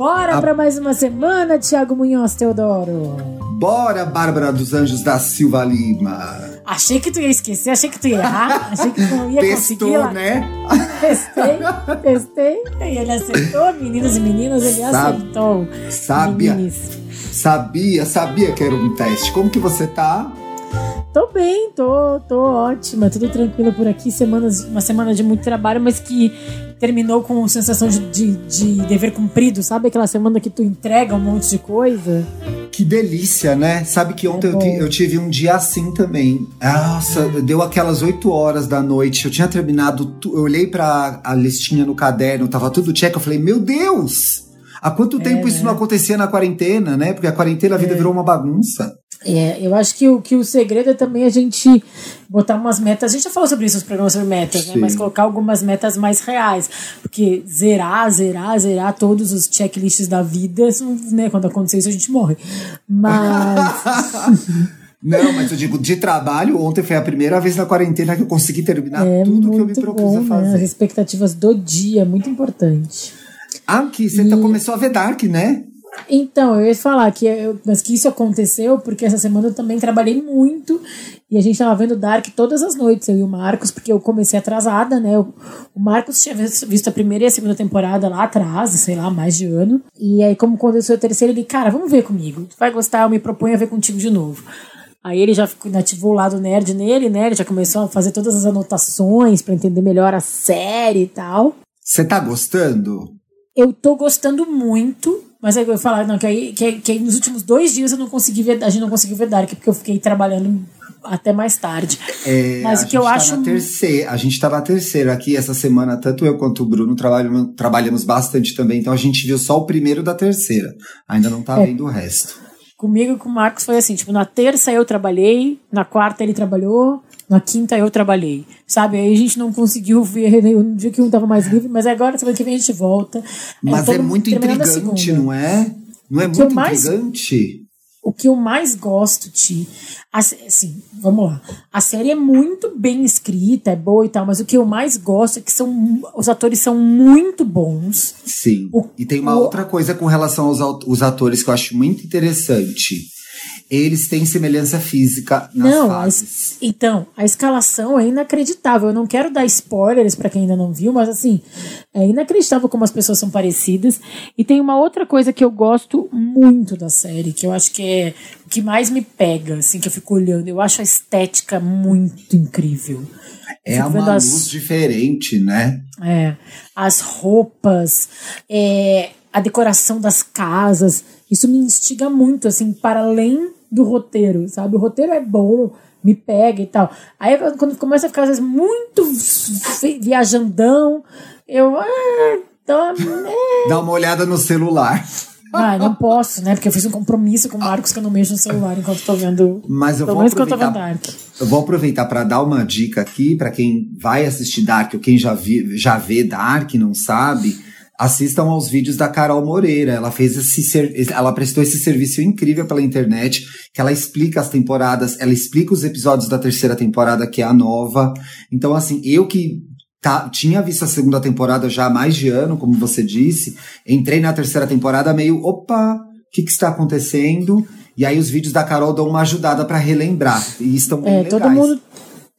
Bora a... para mais uma semana, Tiago Munhoz Teodoro. Bora, Bárbara dos Anjos da Silva Lima. Achei que tu ia esquecer, achei que tu ia errar, achei que tu não ia Testou, conseguir. Testou, né? Testei, testei. E ele acertou, meninas e meninas, ele Sab... acertou. Sabia, sabia, sabia que era um teste. Como que você tá? Tô bem, tô, tô ótima, tudo tranquilo por aqui. Semanas, uma semana de muito trabalho, mas que terminou com sensação de, de, de, dever cumprido, sabe? Aquela semana que tu entrega um monte de coisa. Que delícia, né? Sabe que ontem é eu, eu, tive um dia assim também. Nossa, deu aquelas 8 horas da noite. Eu tinha terminado, eu olhei pra a listinha no caderno, tava tudo check. Eu falei, meu Deus! Há quanto tempo é, isso não acontecia na quarentena, né? Porque a quarentena a vida é. virou uma bagunça. É, eu acho que o, que o segredo é também a gente botar umas metas. A gente já falou sobre isso nos programas sobre metas, né? Mas colocar algumas metas mais reais. Porque zerar, zerar, zerar todos os checklists da vida, né? Quando acontecer isso, a gente morre. Mas. Não, mas eu digo, de trabalho, ontem foi a primeira vez na quarentena que eu consegui terminar é tudo que eu me propus bom, a fazer. Né? As expectativas do dia, muito importante. Ah, que você tá, e... começou a ver Dark, né? Então, eu ia falar que, eu, mas que isso aconteceu porque essa semana eu também trabalhei muito e a gente tava vendo Dark todas as noites, eu e o Marcos, porque eu comecei atrasada, né? O, o Marcos tinha visto a primeira e a segunda temporada lá atrás, sei lá, mais de ano. E aí, como quando eu sou a terceira, ele, cara, vamos ver comigo. Tu vai gostar, eu me proponho a ver contigo de novo. Aí ele já ativou o lado nerd nele, né? Ele já começou a fazer todas as anotações para entender melhor a série e tal. Você tá gostando? Eu tô gostando muito. Mas aí eu falar, não, que aí, que, que aí nos últimos dois dias eu não consegui ver, a gente não conseguiu ver Dark, porque eu fiquei trabalhando até mais tarde. É, Mas o que eu tá acho. Terceira, a gente tá na terceira aqui essa semana, tanto eu quanto o Bruno trabalhamos, trabalhamos bastante também, então a gente viu só o primeiro da terceira. Ainda não tá é. vendo o resto. Comigo e com o Marcos foi assim, tipo, na terça eu trabalhei, na quarta ele trabalhou, na quinta eu trabalhei, sabe? Aí a gente não conseguiu ver no dia que um tava mais livre, mas agora semana que vem a gente volta. Mas é, é muito intrigante, não é? Não é muito intrigante? o que eu mais gosto, Ti, assim, vamos lá. A série é muito bem escrita, é boa e tal, mas o que eu mais gosto é que são os atores são muito bons. Sim. O, e tem uma o, outra coisa com relação aos os atores que eu acho muito interessante eles têm semelhança física nas não, fases. A, então, a escalação é inacreditável. Eu não quero dar spoilers para quem ainda não viu, mas assim, é inacreditável como as pessoas são parecidas. E tem uma outra coisa que eu gosto muito da série, que eu acho que é o que mais me pega, assim, que eu fico olhando. Eu acho a estética muito incrível. É uma as, luz diferente, né? É. As roupas, é, a decoração das casas. Isso me instiga muito, assim, para além do roteiro, sabe? O roteiro é bom, me pega e tal. Aí quando começa a ficar, às vezes, muito viajandão, eu. Ah, tô, é. Dá uma olhada no celular. Ah, não posso, né? Porque eu fiz um compromisso com o Marcos que eu não mexo no celular enquanto tô vendo. Mas eu vou aproveitar. Eu, eu vou aproveitar para dar uma dica aqui para quem vai assistir Dark ou quem já, vi, já vê Dark não sabe assistam aos vídeos da Carol Moreira. Ela fez esse ela prestou esse serviço incrível pela internet, que ela explica as temporadas, ela explica os episódios da terceira temporada, que é a nova. Então, assim, eu que tá, tinha visto a segunda temporada já há mais de ano, como você disse, entrei na terceira temporada meio, opa, o que, que está acontecendo? E aí os vídeos da Carol dão uma ajudada para relembrar. E estão bem é, legais. Todo mundo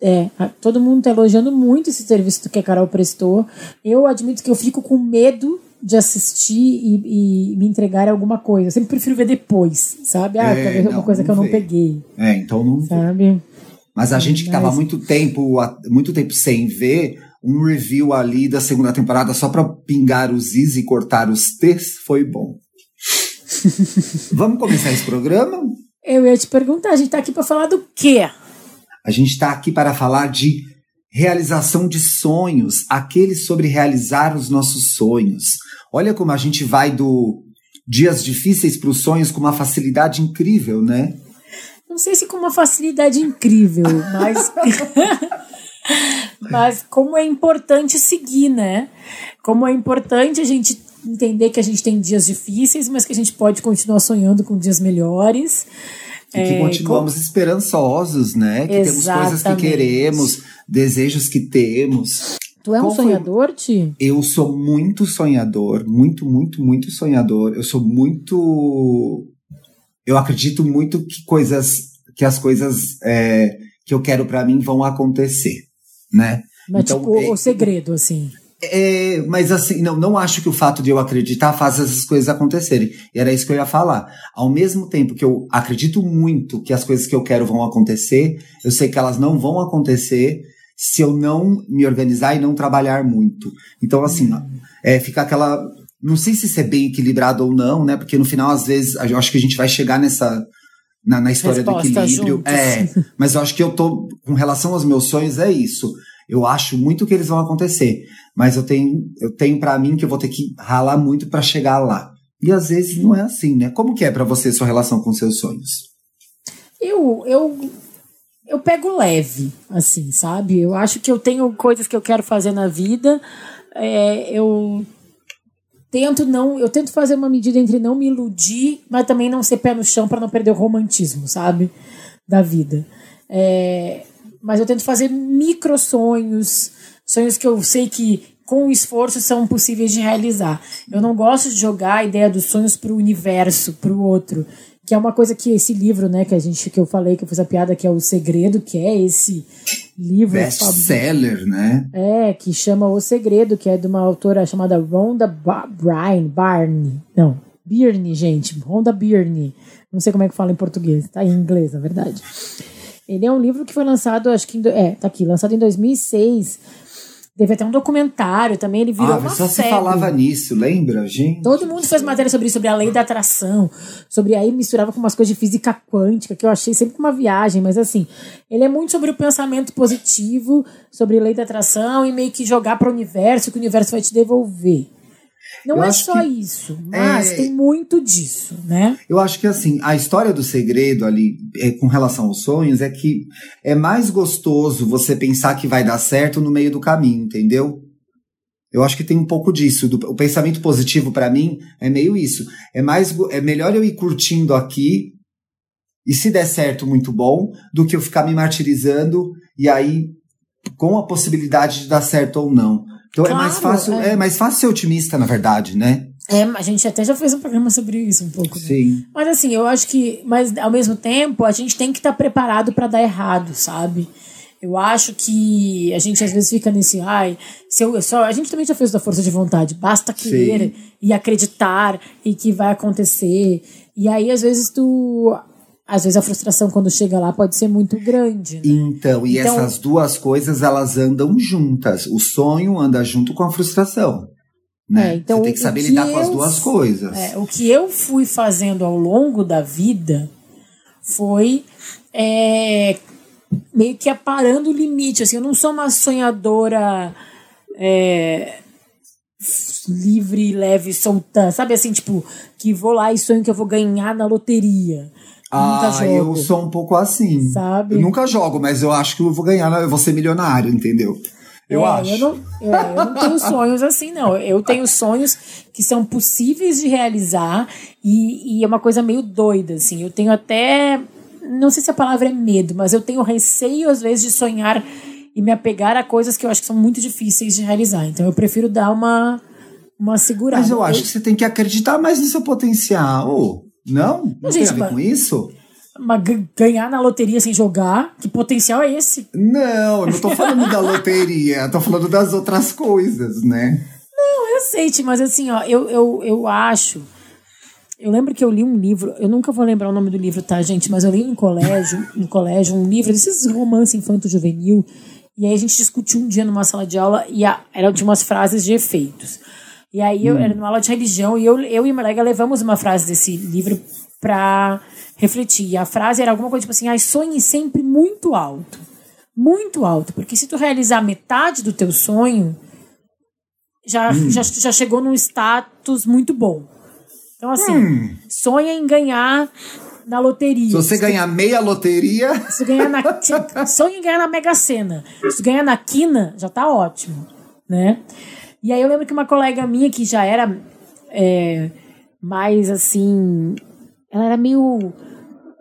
é, todo mundo está elogiando muito esse serviço que a Carol prestou. Eu admito que eu fico com medo de assistir e, e me entregar alguma coisa. Eu sempre prefiro ver depois, sabe? Ah, é, talvez alguma coisa que eu não peguei. É, então não. Sabe? Mas a gente que estava Mas... muito tempo, muito tempo sem ver, um review ali da segunda temporada só para pingar os is e cortar os t's foi bom. Vamos começar esse programa? Eu ia te perguntar, a gente tá aqui para falar do quê? A gente está aqui para falar de realização de sonhos, aqueles sobre realizar os nossos sonhos. Olha como a gente vai do dias difíceis para os sonhos com uma facilidade incrível, né? não sei se com uma facilidade incrível, mas. mas como é importante seguir, né? Como é importante a gente entender que a gente tem dias difíceis, mas que a gente pode continuar sonhando com dias melhores. E que é, continuamos esperançosos, né? Que Exatamente. temos coisas que queremos, desejos que temos. Tu é um Qual sonhador, foi... Ti? Eu sou muito sonhador, muito, muito, muito sonhador. Eu sou muito. Eu acredito muito que coisas, que as coisas é, que eu quero para mim vão acontecer, né? Mas então, tipo, é... o segredo, assim. É, mas assim, não, não acho que o fato de eu acreditar faz essas coisas acontecerem. E era isso que eu ia falar. Ao mesmo tempo que eu acredito muito que as coisas que eu quero vão acontecer, eu sei que elas não vão acontecer se eu não me organizar e não trabalhar muito. Então, assim, hum. é, fica aquela. Não sei se isso é bem equilibrado ou não, né? Porque no final, às vezes, eu acho que a gente vai chegar nessa. Na, na história Resposta do equilíbrio. Juntos. É. Mas eu acho que eu tô. Com relação aos meus sonhos, é isso eu acho muito que eles vão acontecer, mas eu tenho, eu tenho para mim que eu vou ter que ralar muito para chegar lá. E às vezes não é assim, né? Como que é para você sua relação com seus sonhos? Eu, eu, eu pego leve, assim, sabe? Eu acho que eu tenho coisas que eu quero fazer na vida. É, eu tento não, eu tento fazer uma medida entre não me iludir, mas também não ser pé no chão para não perder o romantismo, sabe? Da vida. É, mas eu tento fazer micro sonhos, sonhos que eu sei que com esforço são possíveis de realizar. Eu não gosto de jogar a ideia dos sonhos para o universo, para o outro, que é uma coisa que esse livro, né, que a gente que eu falei que eu fiz a piada que é o segredo, que é esse livro best-seller, né? É, que chama O Segredo, que é de uma autora chamada Rhonda Bryan, Barney. Não, Byrne, gente, Rhonda Byrne. Não sei como é que fala em português, tá em inglês, na verdade. Ele é um livro que foi lançado, acho que. É, tá aqui, lançado em 2006. Teve até um documentário também, ele virou ah, uma só se falava nisso, lembra, gente? Todo mundo fez matéria sobre isso, sobre a lei da atração, sobre aí misturava com umas coisas de física quântica, que eu achei sempre uma viagem, mas assim, ele é muito sobre o pensamento positivo, sobre lei da atração e meio que jogar para o universo, que o universo vai te devolver. Não eu é só isso, mas é... tem muito disso, né? Eu acho que assim, a história do segredo ali, é, com relação aos sonhos, é que é mais gostoso você pensar que vai dar certo no meio do caminho, entendeu? Eu acho que tem um pouco disso. Do, o pensamento positivo para mim é meio isso. É mais é melhor eu ir curtindo aqui e se der certo muito bom do que eu ficar me martirizando e aí com a possibilidade de dar certo ou não. Então claro, é mais fácil, é. é. mais fácil ser otimista, na verdade, né? É, a gente até já fez um programa sobre isso um pouco. Né? Sim. Mas assim, eu acho que, mas ao mesmo tempo, a gente tem que estar tá preparado para dar errado, sabe? Eu acho que a gente às vezes fica nesse, ai, se eu só, a gente também já fez da força de vontade, basta querer Sim. e acreditar e que vai acontecer. E aí às vezes tu às vezes a frustração quando chega lá pode ser muito grande. Né? Então, e então, essas duas coisas elas andam juntas. O sonho anda junto com a frustração. Né? É, então, Você tem que saber que lidar eu, com as duas coisas. É, o que eu fui fazendo ao longo da vida foi é, meio que aparando o limite. Assim, eu não sou uma sonhadora é, livre, leve, solta. Sabe assim, tipo, que vou lá e sonho que eu vou ganhar na loteria. Ah, eu sou um pouco assim. Sabe? Eu nunca jogo, mas eu acho que eu vou ganhar, eu vou ser milionário, entendeu? Eu é, acho. Eu não, é, eu não tenho sonhos assim, não. Eu tenho sonhos que são possíveis de realizar e, e é uma coisa meio doida, assim. Eu tenho até. Não sei se a palavra é medo, mas eu tenho receio, às vezes, de sonhar e me apegar a coisas que eu acho que são muito difíceis de realizar. Então eu prefiro dar uma, uma segurada. Mas eu acho eu... que você tem que acreditar mais no seu potencial. Não? Não gente, tem a ver com isso? Mas ganhar na loteria sem jogar, que potencial é esse? Não, eu não tô falando da loteria, tô falando das outras coisas, né? Não, eu sei, mas assim, ó, eu, eu, eu acho. Eu lembro que eu li um livro, eu nunca vou lembrar o nome do livro, tá, gente? Mas eu li no colégio, no colégio, um livro desses romance infanto-juvenil. E aí a gente discutiu um dia numa sala de aula e a, era de umas frases de efeitos. E aí eu hum. era numa aula de religião e eu, eu e a Malega levamos uma frase desse livro para refletir. E a frase era alguma coisa tipo assim: ai, sonhe sempre muito alto. Muito alto. Porque se tu realizar metade do teu sonho, já, hum. já, já chegou num status muito bom. Então, assim, hum. sonha em ganhar na loteria. Se você ganhar meia loteria. Se ganhar na. sonho em ganhar na Mega Sena. Se ganhar na quina, já tá ótimo. Né? E aí eu lembro que uma colega minha que já era é, mais assim. Ela era meio.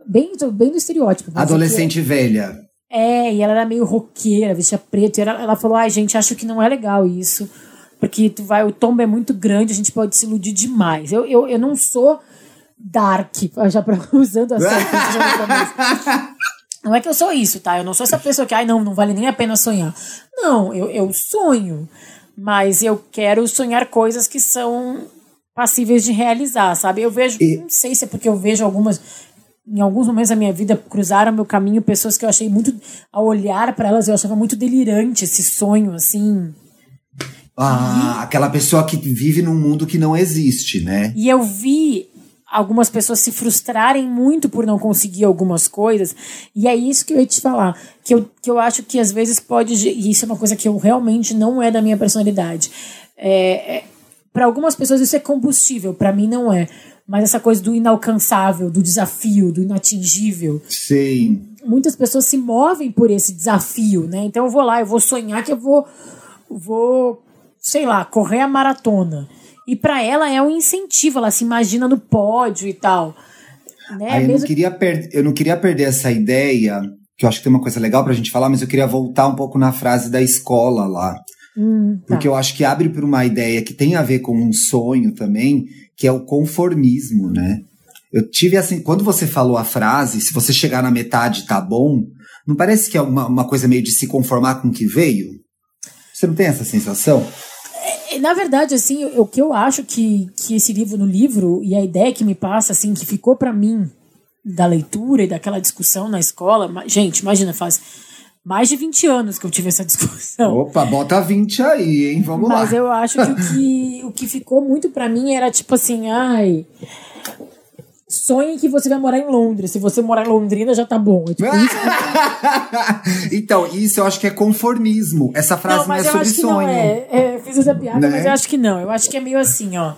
Bem, bem do estereótipo. Adolescente velha. É, e ela era meio roqueira, vestia preto. E ela, ela falou: ai, gente, acho que não é legal isso. Porque tu vai, o tombo é muito grande, a gente pode se iludir demais. Eu, eu, eu não sou dark, já pra, usando essa. não é que eu sou isso, tá? Eu não sou essa pessoa que, ai, não, não vale nem a pena sonhar. Não, eu, eu sonho. Mas eu quero sonhar coisas que são passíveis de realizar, sabe? Eu vejo, e... não sei se é porque eu vejo algumas em alguns momentos da minha vida cruzaram meu caminho pessoas que eu achei muito ao olhar para elas eu achava muito delirante esse sonho assim ah, e... aquela pessoa que vive num mundo que não existe, né? E eu vi algumas pessoas se frustrarem muito por não conseguir algumas coisas. E é isso que eu ia te falar. Que eu, que eu acho que às vezes pode. E isso é uma coisa que eu realmente não é da minha personalidade. É, é, para algumas pessoas isso é combustível, para mim não é. Mas essa coisa do inalcançável, do desafio, do inatingível. Sim. Muitas pessoas se movem por esse desafio, né? Então eu vou lá, eu vou sonhar que eu vou, vou sei lá, correr a maratona. E para ela é um incentivo, ela se imagina no pódio e tal. Né? Ah, eu, não queria eu não queria perder essa ideia, que eu acho que tem uma coisa legal pra gente falar, mas eu queria voltar um pouco na frase da escola lá. Hum, tá. Porque eu acho que abre para uma ideia que tem a ver com um sonho também, que é o conformismo, né? Eu tive assim, quando você falou a frase, se você chegar na metade tá bom, não parece que é uma, uma coisa meio de se conformar com o que veio? Você não tem essa sensação? É, na verdade, assim, o que eu acho que, que esse livro no livro e a ideia que me passa, assim, que ficou para mim da leitura e daquela discussão na escola, gente, imagina, faz mais de 20 anos que eu tive essa discussão. Opa, bota 20 aí, hein? Vamos Mas lá. Mas eu acho que o que, o que ficou muito para mim era tipo assim, ai, sonhe que você vai morar em Londres. Se você morar em Londrina, já tá bom. É tipo isso. então, isso eu acho que é conformismo. Essa frase não, não é sobre sonho. Não é. é. Fiz essa piada, né? mas eu acho que não. Eu acho que é meio assim, ó.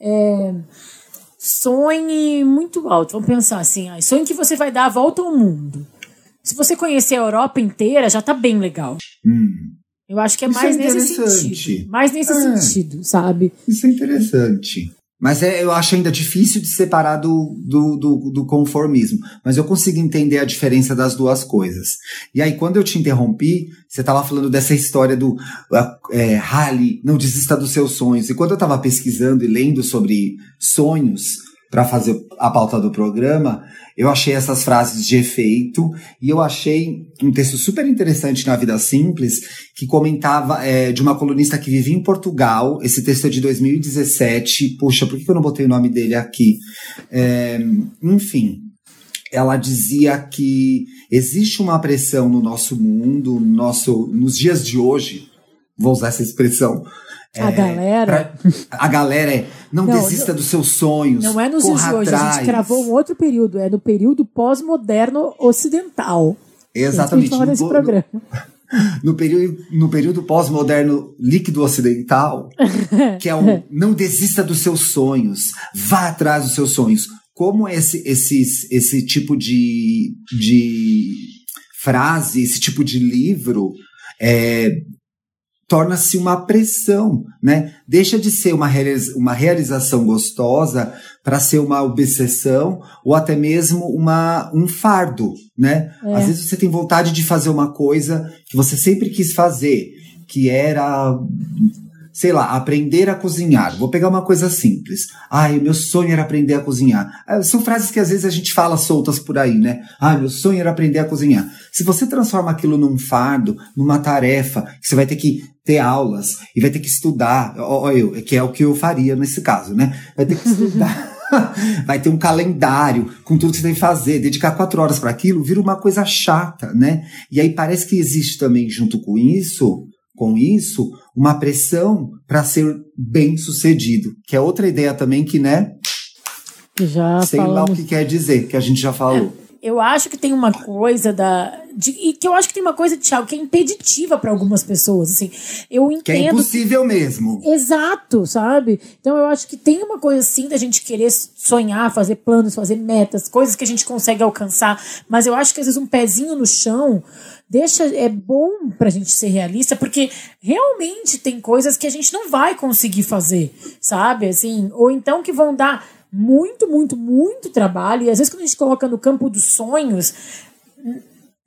É, sonhe muito alto. Vamos pensar assim, ó, sonhe que você vai dar a volta ao mundo. Se você conhecer a Europa inteira, já tá bem legal. Hum. Eu acho que é isso mais é nesse sentido. Mais nesse é. sentido, sabe? Isso é interessante. Mas é, eu acho ainda difícil de separar do, do, do, do, conformismo. Mas eu consigo entender a diferença das duas coisas. E aí, quando eu te interrompi, você estava falando dessa história do é, Rally, não desista dos seus sonhos. E quando eu estava pesquisando e lendo sobre sonhos, para fazer a pauta do programa, eu achei essas frases de efeito e eu achei um texto super interessante na Vida Simples que comentava é, de uma colunista que vivia em Portugal. Esse texto é de 2017. Puxa, por que eu não botei o nome dele aqui? É, enfim, ela dizia que existe uma pressão no nosso mundo, no nosso, nos dias de hoje, vou usar essa expressão, a é, galera. Pra, a galera é. Não, não desista dos seus sonhos. Não é nos dias de hoje. A gente gravou um outro período. É no período pós-moderno ocidental. Exatamente. A nesse programa. No período, no período pós-moderno líquido ocidental, que é o não desista dos seus sonhos, vá atrás dos seus sonhos. Como esse, esse, esse tipo de, de frase, esse tipo de livro é, torna-se uma pressão, né? Deixa de ser uma, uma realização gostosa para ser uma obsessão ou até mesmo uma, um fardo, né? É. Às vezes você tem vontade de fazer uma coisa que você sempre quis fazer, que era sei lá, aprender a cozinhar. Vou pegar uma coisa simples. Ai, meu sonho era aprender a cozinhar. Ah, são frases que às vezes a gente fala soltas por aí, né? Ai, meu sonho era aprender a cozinhar. Se você transforma aquilo num fardo, numa tarefa, você vai ter que ter aulas e vai ter que estudar, eu, que é o que eu faria nesse caso, né? Vai ter que estudar. vai ter um calendário com tudo que você tem que fazer, dedicar quatro horas para aquilo, vira uma coisa chata, né? E aí parece que existe também, junto com isso, com isso, uma pressão para ser bem sucedido, que é outra ideia também que, né? Já sei falamos. lá o que quer dizer, que a gente já falou. eu acho que tem uma coisa da. De, e que eu acho que tem uma coisa, Thiago, que é impeditiva para algumas pessoas. Assim, eu entendo. Que é impossível mesmo. Exato, sabe? Então eu acho que tem uma coisa assim da gente querer sonhar, fazer planos, fazer metas, coisas que a gente consegue alcançar. Mas eu acho que às vezes um pezinho no chão deixa é bom pra gente ser realista, porque realmente tem coisas que a gente não vai conseguir fazer, sabe? Assim, ou então que vão dar muito, muito, muito trabalho. E às vezes quando a gente coloca no campo dos sonhos,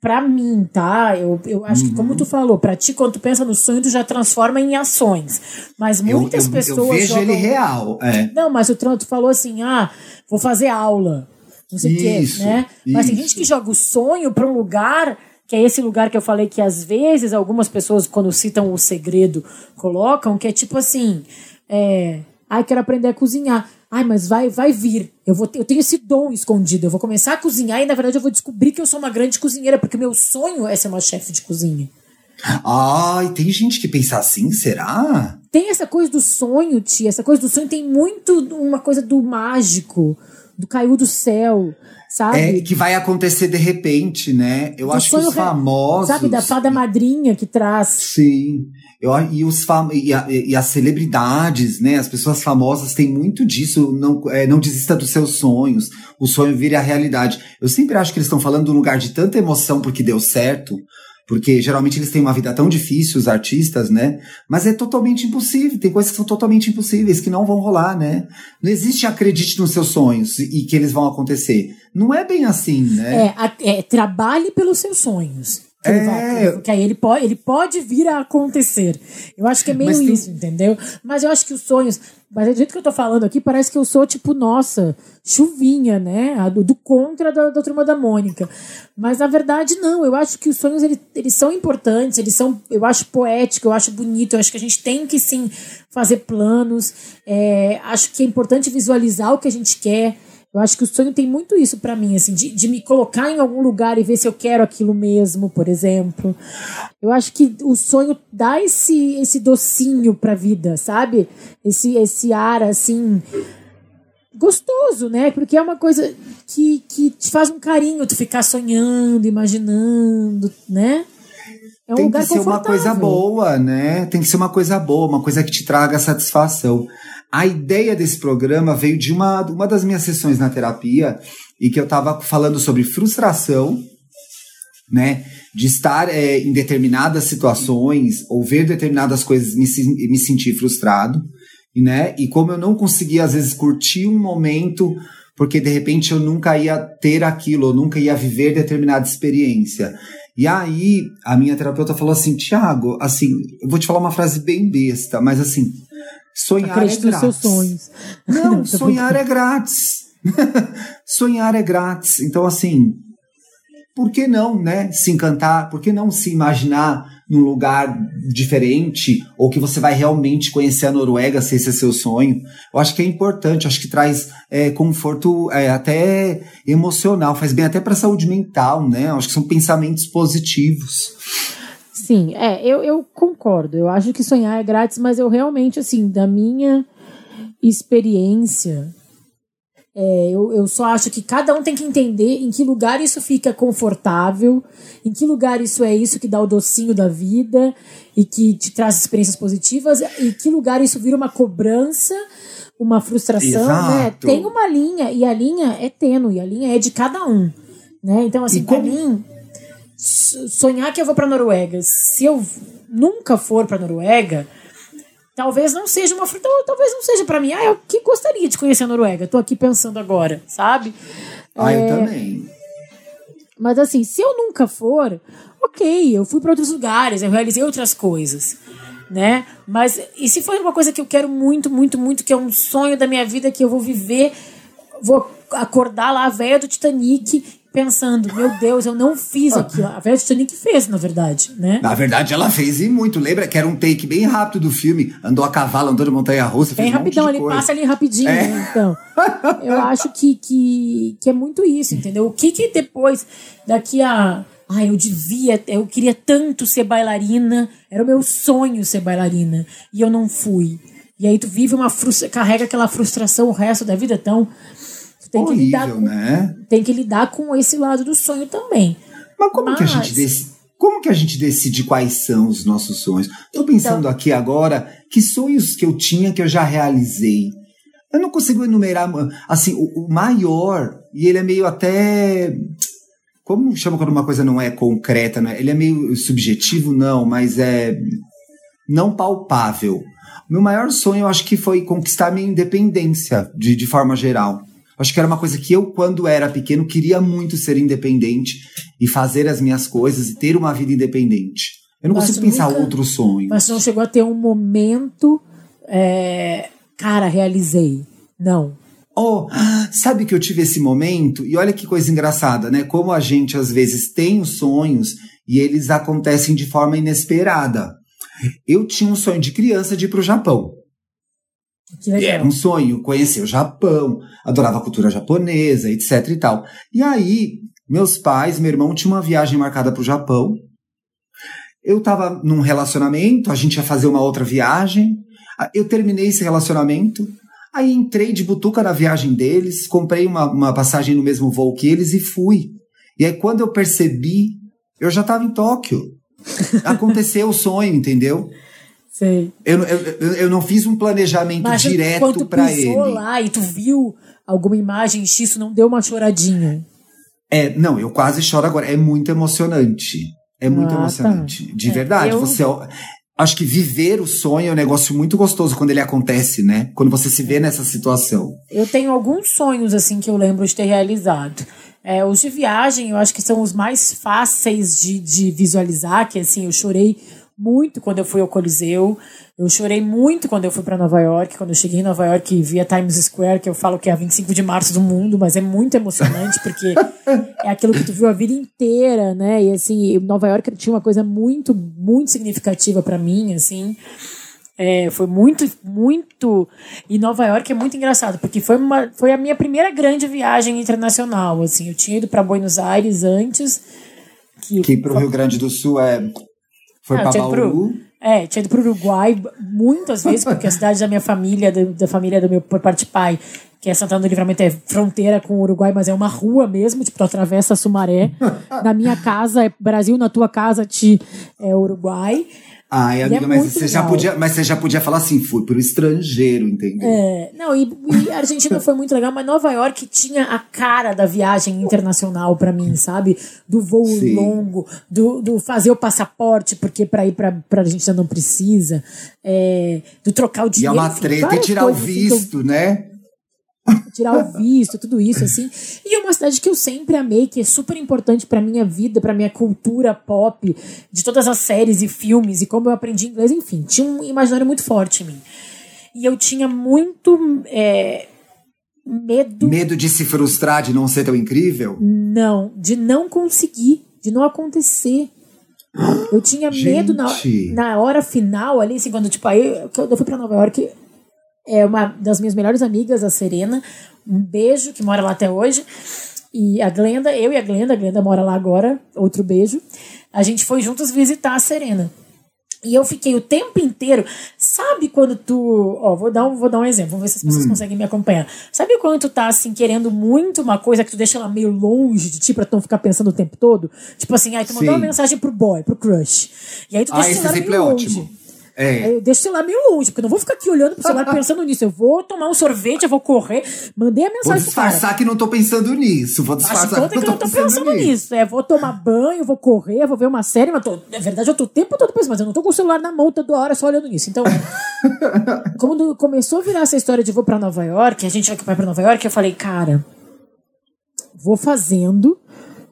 para mim, tá? Eu, eu acho uhum. que, como tu falou, pra ti, quando tu pensa no sonho, tu já transforma em ações. Mas muitas eu, eu, pessoas. Eu vejo jogam... ele real. É. Não, mas o tu falou assim: ah, vou fazer aula. Não sei o quê, né? Isso. Mas tem gente que joga o sonho para um lugar que é esse lugar que eu falei que às vezes algumas pessoas, quando citam o segredo, colocam, que é tipo assim: é, ai, quero aprender a cozinhar. Ai, mas vai, vai vir. Eu, vou ter, eu tenho esse dom escondido. Eu vou começar a cozinhar e, na verdade, eu vou descobrir que eu sou uma grande cozinheira, porque meu sonho é ser uma chefe de cozinha. Ai, tem gente que pensa assim, será? Tem essa coisa do sonho, tia. Essa coisa do sonho tem muito uma coisa do mágico, do caiu do céu, sabe? É, que vai acontecer de repente, né? Eu do acho que os famosos. Sabe, da fada madrinha que traz. Sim. Eu, e, os fam e, a, e, as celebridades, né? As pessoas famosas têm muito disso. Não, é, não desista dos seus sonhos. O sonho vira a realidade. Eu sempre acho que eles estão falando de um lugar de tanta emoção porque deu certo. Porque geralmente eles têm uma vida tão difícil, os artistas, né? Mas é totalmente impossível. Tem coisas que são totalmente impossíveis, que não vão rolar, né? Não existe acredite nos seus sonhos e que eles vão acontecer. Não é bem assim, né? É, é trabalhe pelos seus sonhos. Que, é... vai, que aí ele pode, ele pode vir a acontecer. Eu acho que é meio isso, entendeu? Mas eu acho que os sonhos. Mas do jeito que eu tô falando aqui, parece que eu sou tipo, nossa, chuvinha, né? Do, do contra da, da turma da Mônica. Mas na verdade, não. Eu acho que os sonhos eles, eles são importantes, eles são, eu acho poético, eu acho bonito, eu acho que a gente tem que sim fazer planos. É, acho que é importante visualizar o que a gente quer. Eu acho que o sonho tem muito isso para mim, assim, de, de me colocar em algum lugar e ver se eu quero aquilo mesmo, por exemplo. Eu acho que o sonho dá esse, esse docinho pra vida, sabe? Esse, esse ar, assim, gostoso, né? Porque é uma coisa que, que te faz um carinho tu ficar sonhando, imaginando, né? É um Tem que ser uma coisa boa, né? Tem que ser uma coisa boa, uma coisa que te traga satisfação. A ideia desse programa veio de uma, uma das minhas sessões na terapia e que eu estava falando sobre frustração, né? De estar é, em determinadas situações ou ver determinadas coisas me, me sentir frustrado, né? E como eu não conseguia, às vezes, curtir um momento porque de repente eu nunca ia ter aquilo, eu nunca ia viver determinada experiência. E aí a minha terapeuta falou assim, Tiago, assim, eu vou te falar uma frase bem besta, mas assim, Sonhar Acredite é grátis. Seus sonhos. Não, sonhar é grátis. sonhar é grátis. Então, assim, por que não, né? Se encantar? Por que não se imaginar num lugar diferente ou que você vai realmente conhecer a Noruega se esse é seu sonho? Eu acho que é importante, acho que traz é, conforto é, até emocional, faz bem até para a saúde mental, né? Eu acho que são pensamentos positivos. Sim, é, eu, eu concordo. Eu acho que sonhar é grátis, mas eu realmente, assim, da minha experiência, é, eu, eu só acho que cada um tem que entender em que lugar isso fica confortável, em que lugar isso é isso que dá o docinho da vida e que te traz experiências positivas, e em que lugar isso vira uma cobrança, uma frustração, né? Tem uma linha, e a linha é tênue, a linha é de cada um. Né? Então, assim, para mim, sonhar que eu vou para Noruega. Se eu nunca for para Noruega, talvez não seja uma fruta, talvez não seja para mim. Ah, eu que gostaria de conhecer a Noruega. Tô aqui pensando agora, sabe? Ah, é... eu também. Mas assim, se eu nunca for, ok, eu fui para outros lugares, eu realizei outras coisas, né? Mas e se for uma coisa que eu quero muito, muito, muito, que é um sonho da minha vida que eu vou viver, vou acordar lá a velha do Titanic pensando, meu Deus, eu não fiz aquilo. A Vera Titanic fez, na verdade, né? Na verdade, ela fez e muito. Lembra que era um take bem rápido do filme. Andou a cavalo, andou de montanha-russa, fez Bem um rapidão, ele passa ali rapidinho, é. né? Então, eu acho que, que, que é muito isso, entendeu? O que que depois, daqui a... Ai, eu devia, eu queria tanto ser bailarina, era o meu sonho ser bailarina, e eu não fui. E aí tu vive uma frustra, carrega aquela frustração o resto da vida, então tem Horrível, que lidar com, né? tem que lidar com esse lado do sonho também. Mas como que a Mas- gente decide? Como que a gente decide quais são os nossos sonhos? Tô pensando Então- aqui agora que sonhos que eu tinha que eu já realizei. Eu não consigo enumerar, assim, o, o maior, e ele é meio até. Como chama quando uma coisa não é concreta, né? Ele é meio subjetivo, não, mas é não palpável. Meu maior sonho, eu acho que foi conquistar minha independência, de, de forma geral. Acho que era uma coisa que eu, quando era pequeno, queria muito ser independente e fazer as minhas coisas e ter uma vida independente. Eu não Mas consigo pensar nunca- outro sonho. Mas não chegou a ter um momento. é, cara, realizei. Não. Oh, sabe que eu tive esse momento? E olha que coisa engraçada, né? Como a gente às vezes tem os sonhos e eles acontecem de forma inesperada. Eu tinha um sonho de criança de ir pro Japão. Era um sonho conhecer o Japão, adorava a cultura japonesa, etc e tal. E aí, meus pais, meu irmão tinha uma viagem marcada pro Japão. Eu tava num relacionamento, a gente ia fazer uma outra viagem. Ah, Eu terminei esse relacionamento. Aí entrei de butuca na viagem deles, comprei uma, uma passagem no mesmo voo que eles e fui. E aí, quando eu percebi, eu já estava em Tóquio. Aconteceu o sonho, entendeu? Sei. Eu, eu, eu, não fiz um planejamento Mas direto para ele. lá e tu viu alguma imagem isso não deu uma choradinha. É, não, eu quase choro agora. É muito emocionante. É muito Ah, tá. emocionante. De É, verdade. eu- Você. Acho que viver o sonho é um negócio muito gostoso quando ele acontece, né? Quando você se vê nessa situação. Eu tenho alguns sonhos assim que eu lembro de ter realizado. É, os de viagem, eu acho que são os mais fáceis de, de visualizar, que assim, eu chorei muito quando eu fui ao Coliseu. Eu chorei muito quando eu fui para Nova York, quando eu cheguei em Nova York e vi a Times Square, que eu falo que é a 25 de março do mundo, mas é muito emocionante porque é aquilo que tu viu a vida inteira, né? E assim, Nova York tinha uma coisa muito, muito significativa para mim, assim. É, foi muito, muito. E Nova York é muito engraçado, porque foi, uma, foi a minha primeira grande viagem internacional. Assim, eu tinha ido para Buenos Aires antes. Que, Que pro Rio Grande do Sul é. Foi Ah, pra tinha ido pro- Bauru. É, tinha ido pro Uruguai muitas vezes, porque a cidade da minha família, da, da família do meu por parte de pai, que é Santana do Livramento, é fronteira com o Uruguai, mas é uma rua mesmo, tipo, tu atravessa a Sumaré. na minha casa é Brasil, na tua casa é Uruguai. Ai, é amiga, mas muito você, já podia, mas você já podia falar assim, fui pro estrangeiro, entendeu? É, não, e, e a Argentina foi muito legal, mas Nova York tinha a cara da viagem internacional pra mim, sabe? Do voo Sim. longo, do, do fazer o passaporte, porque pra ir pra, pra Argentina não precisa, é, do trocar o E é dinheiro. uma enfim, treta e tirar o assim, eu- visto, né? Tirar o visto, tudo isso, assim. E é uma cidade que eu sempre amei, que é super importante pra minha vida, pra minha cultura pop, de todas as séries e filmes, e como eu aprendi inglês, enfim, tinha um imaginário muito forte em mim. E eu tinha muito é, medo, Medo de se frustrar, de não ser tão incrível. não, de não conseguir, de não acontecer. Eu tinha medo na, na hora final, ali, assim, quando tipo, aí quando eu fui pra Nova York, é uma das minhas melhores amigas, a Serena. Um beijo, que mora lá até hoje. E a Glenda, eu e a Glenda, a Glenda mora lá agora, outro beijo. A gente foi juntos visitar a Serena. E eu fiquei o tempo inteiro. Sabe quando tu. Ó, vou dar um, vou dar um exemplo, vamos ver se as pessoas conseguem me acompanhar. Sabe quando tu tá, assim, querendo muito uma coisa que tu deixa ela meio longe de ti pra tu não ficar pensando o tempo todo? Tipo assim, aí tu mandou Sim. uma mensagem pro boy, pro crush. E aí tu Ah, deixa o esse celular exemplo é meio longe. ótimo. É. Eu deixo o celular meio longe, porque eu não vou ficar aqui olhando pro celular pensando nisso. Eu vou tomar um sorvete, eu vou correr. Mandei a Vou mensagem pro cara. disfarçar que não tô pensando nisso. Vou disfarçar conta que eu não tô pensando nisso. É, vou tomar banho, vou correr, vou ver uma série, mas tô, na verdade eu tô o tempo todo pensando, mas eu não tô com o celular na mão toda hora só olhando nisso. Então, quando começou a virar essa história de vou pra Nova York, a gente vai pra Nova York, eu falei, cara, vou fazendo,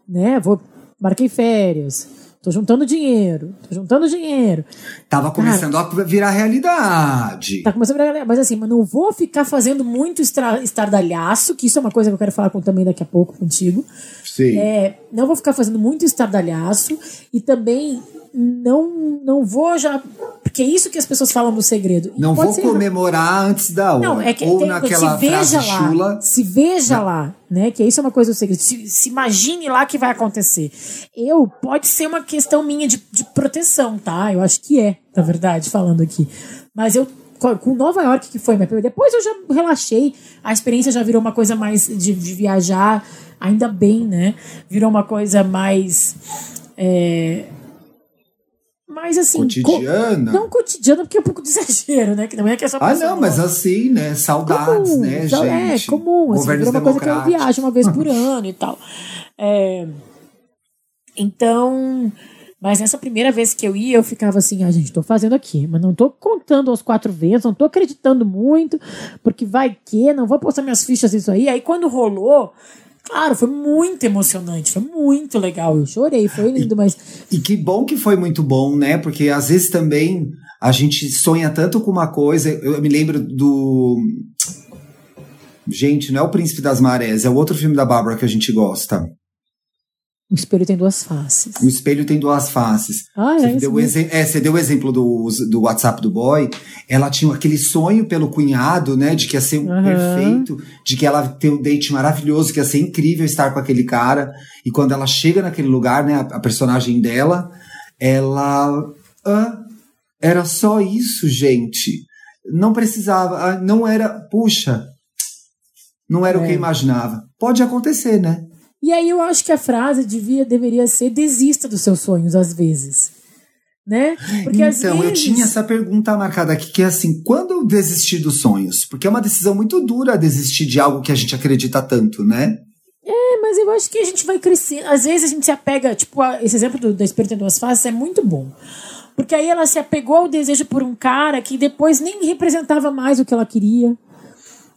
né? Vou, marquei férias, tô juntando dinheiro, tô juntando dinheiro. Tava começando a virar realidade. Tá começando a virar galera. Mas assim, mas não vou ficar fazendo muito estra- estardalhaço, que isso é uma coisa que eu quero falar com, também daqui a pouco contigo. Sim. É, não vou ficar fazendo muito estardalhaço e também não não vou já. Porque é isso que as pessoas falam no segredo. E Não vou ser- comemorar antes da hora. Não, é que Ou tem, naquela se veja lá, chula. se veja lá, né? Que isso é uma coisa do segredo. Se, se imagine lá que vai acontecer. Eu pode ser uma questão minha de, de proteção, tá? Eu acho que é, na verdade, falando aqui. Mas eu com Nova York que foi, mas depois eu já relaxei, a experiência já virou uma coisa mais de, de viajar, ainda bem, né? Virou uma coisa mais. É, mas assim. Cotidiana? Co não cotidiana, porque é um pouco de exagero, né? Que não é que é só Ah, não, mas assim, né? Saudades, comum, né, gente? É, comum. Assim, virou uma coisa que eu viajo uma vez por ano e tal. É, então. Mas nessa primeira vez que eu ia, eu ficava assim, ah, gente, tô fazendo aqui, mas não tô contando aos quatro ventos, não tô acreditando muito, porque vai que, não vou postar minhas fichas nisso aí. Aí quando rolou, Claro, foi muito emocionante, foi muito legal. Eu chorei, foi lindo, mas. E que bom que foi muito bom, né? Porque às vezes também a gente sonha tanto com uma coisa. Eu me lembro do. Gente, não é o Príncipe das Marés, é o outro filme da Bárbara que a gente gosta. O espelho tem duas faces. O espelho tem duas faces. Ah, é, você, deu é, você deu o exemplo do, do WhatsApp do boy. Ela tinha aquele sonho pelo cunhado, né? De que ia ser um uhum. perfeito, de que ela tem um date maravilhoso, que ia ser incrível estar com aquele cara. E quando ela chega naquele lugar, né? A, a personagem dela, ela. Ah, era só isso, gente. Não precisava. Ah, não era. Puxa. Não era é. o que eu é. imaginava. Pode acontecer, né? E aí eu acho que a frase devia, deveria ser desista dos seus sonhos às vezes. Né? Porque então, vezes... eu tinha essa pergunta marcada aqui, que é assim, quando eu desistir dos sonhos? Porque é uma decisão muito dura desistir de algo que a gente acredita tanto, né? É, mas eu acho que a gente vai crescer. Às vezes a gente se apega, tipo, esse exemplo do, da Espírito em Duas Faces é muito bom. Porque aí ela se apegou ao desejo por um cara que depois nem representava mais o que ela queria.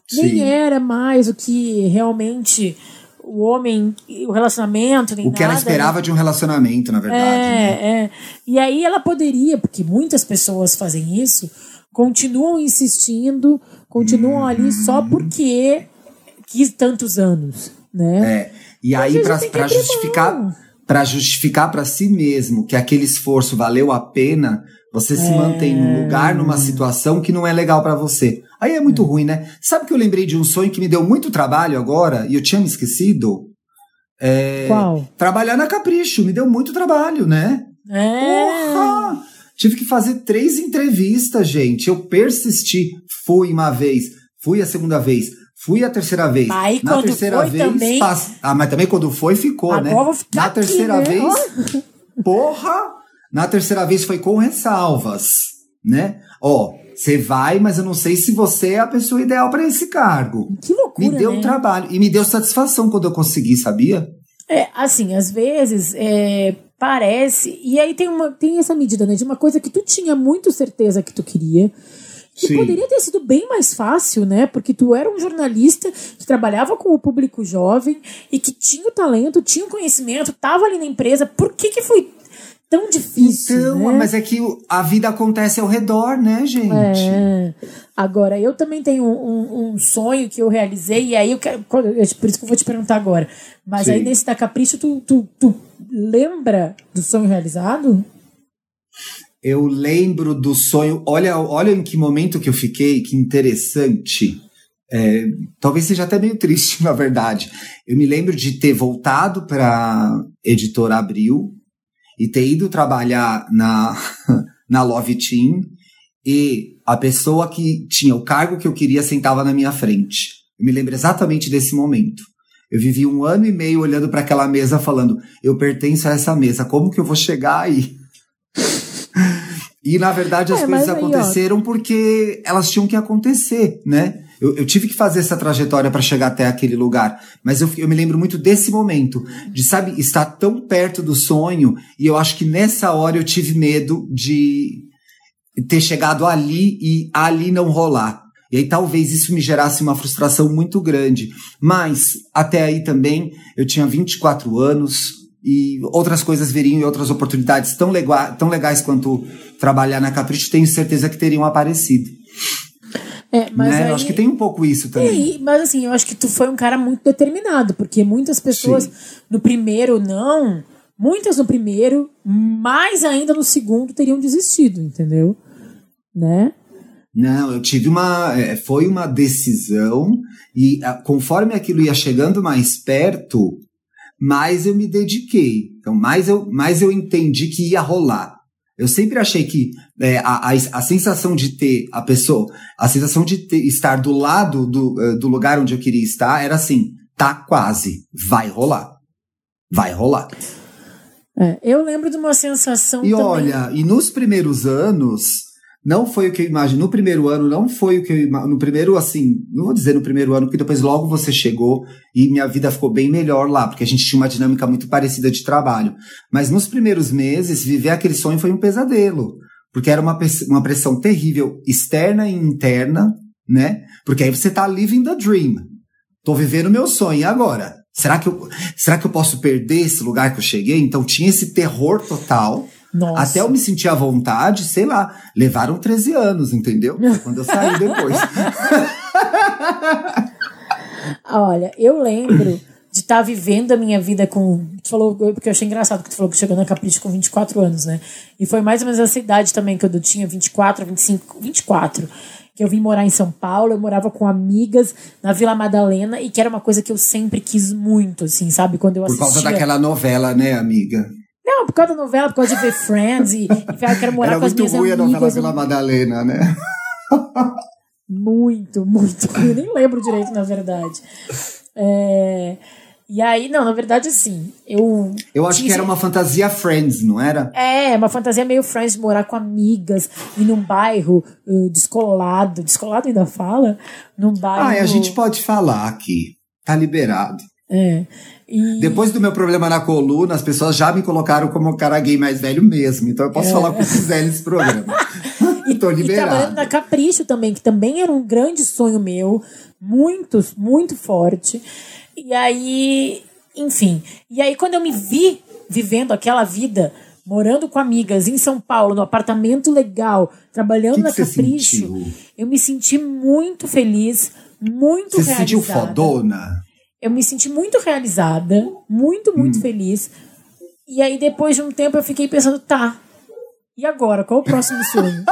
Sim. Nem era mais o que realmente o homem, o relacionamento, nem O que nada, ela esperava né? de um relacionamento, na verdade. É, né? é. E aí ela poderia, porque muitas pessoas fazem isso, continuam insistindo, continuam hum. ali só porque quis tantos anos, né? É. E aí, para justificar para justificar para si mesmo que aquele esforço valeu a pena, você se é... mantém num lugar, numa situação que não é legal para você. Aí é muito é. ruim, né? Sabe que eu lembrei de um sonho que me deu muito trabalho agora e eu tinha me esquecido? É... Qual? Trabalhar na Capricho, me deu muito trabalho, né? É. Porra! Tive que fazer três entrevistas, gente. Eu persisti. Fui uma vez, fui a segunda vez, fui a terceira vez. Aí na quando terceira foi vez. Também... Pass... Ah, mas também quando foi, ficou, Agora né? Vou ficar na aqui, terceira né? vez. Porra! Na terceira vez foi com ressalvas, né? Ó, você vai, mas eu não sei se você é a pessoa ideal para esse cargo. Que loucura, Me deu né? trabalho e me deu satisfação quando eu consegui, sabia? É, assim, às vezes é, parece. E aí tem, uma, tem essa medida, né? De uma coisa que tu tinha muito certeza que tu queria. Que Sim. poderia ter sido bem mais fácil, né? Porque tu era um jornalista que trabalhava com o público jovem e que tinha o talento, tinha o conhecimento, estava ali na empresa. Por que, que foi tão difícil. Então, né? mas é que a vida acontece ao redor, né, gente? É. Agora, eu também tenho um, um, sonho que eu realizei, e aí eu quero. Por isso que eu vou te perguntar agora. Mas Sim. aí nesse da Capricho, tu, tu, tu lembra do sonho realizado? Eu lembro do sonho. Olha, olha em que momento que eu fiquei, que interessante. É, talvez seja até meio triste, na verdade. Eu me lembro de ter voltado para editora Abril, e ter ido trabalhar na, na Love Team e a pessoa que tinha o cargo que eu queria sentava na minha frente. Eu me lembro exatamente desse momento. Eu vivi um ano e meio olhando para aquela mesa falando: eu pertenço a essa mesa, como que eu vou chegar aí? e na verdade as é, coisas aí, aconteceram ó. porque elas tinham que acontecer, né? Eu, eu tive que fazer essa trajetória para chegar até aquele lugar. Mas eu, eu me lembro muito desse momento, de, sabe, estar tão perto do sonho. E eu acho que nessa hora eu tive medo de ter chegado ali e ali não rolar. E aí talvez isso me gerasse uma frustração muito grande. Mas até aí também eu tinha 24 anos e outras coisas viriam e outras oportunidades tão, tão legais quanto trabalhar na Capricho, tenho certeza que teriam aparecido. É, mas né? aí, eu acho que tem um pouco isso também. mas assim, eu acho que tu foi um cara muito determinado, porque muitas pessoas Sim. no primeiro não, muitas no primeiro, mais ainda no segundo teriam desistido, entendeu? Né? Não, eu tive uma. É, foi uma decisão, e conforme aquilo ia chegando mais perto, mais eu me dediquei. Então, mais eu, mais eu entendi que ia rolar. Eu sempre achei que é, a, a, a, sensação de ter a pessoa, a sensação de ter, estar do lado do, uh, do lugar onde eu queria estar era assim, tá quase, vai rolar. Vai rolar. É, eu lembro de uma sensação. E também... olha, e nos primeiros anos, não foi o que eu imagino. No primeiro ano, não foi o que eu No primeiro, assim, não vou dizer no primeiro ano, porque depois logo você chegou e minha vida ficou bem melhor lá, porque a gente tinha uma dinâmica muito parecida de trabalho. Mas nos primeiros meses, viver aquele sonho foi um pesadelo. Porque era uma, uma pressão terrível, externa e interna, né? Porque aí você tá living the dream. Tô vivendo meu sonho, e agora? Será que, eu, será que eu posso perder esse lugar que eu cheguei? Então tinha esse terror total. Nossa. Até eu me sentir à vontade, sei lá, levaram 13 anos, entendeu? Quando eu saí depois. Olha, eu lembro de estar tá vivendo a minha vida com. Tu falou, porque eu achei engraçado que tu falou que chegou na Capricho com 24 anos, né? E foi mais ou menos essa idade também que eu tinha, 24, 25, 24 que eu vim morar em São Paulo, eu morava com amigas na Vila Madalena e que era uma coisa que eu sempre quis muito, assim, sabe? Quando eu assistia... Por causa daquela novela, né, amiga? Não, por causa da novela, por causa de ver Friends e, e eu quero morar era com as minhas amigas. Era muito ruim a novela Vila Madalena, né? muito, muito ruim. Eu nem lembro direito, na verdade. É... E aí, não, na verdade, assim, eu. Eu acho que era uma fantasia Friends, não era? É, uma fantasia meio Friends, de morar com amigas, e num bairro uh, descolado. Descolado ainda fala? Num bairro. Ah, a gente pode falar aqui. Tá liberado. É. E... Depois do meu problema na coluna, as pessoas já me colocaram como um cara gay mais velho mesmo. Então eu posso é. falar o que quiser nesse programa. e, Tô liberado. E trabalhando na Capricho também, que também era um grande sonho meu. Muito, muito forte. E aí, enfim. E aí, quando eu me vi vivendo aquela vida, morando com amigas em São Paulo, no apartamento legal, trabalhando que na que Capricho, eu me senti muito feliz, muito você realizada. Você sentiu fodona? Eu me senti muito realizada, muito, muito hum. feliz. E aí, depois de um tempo, eu fiquei pensando, tá, e agora? Qual o próximo sonho?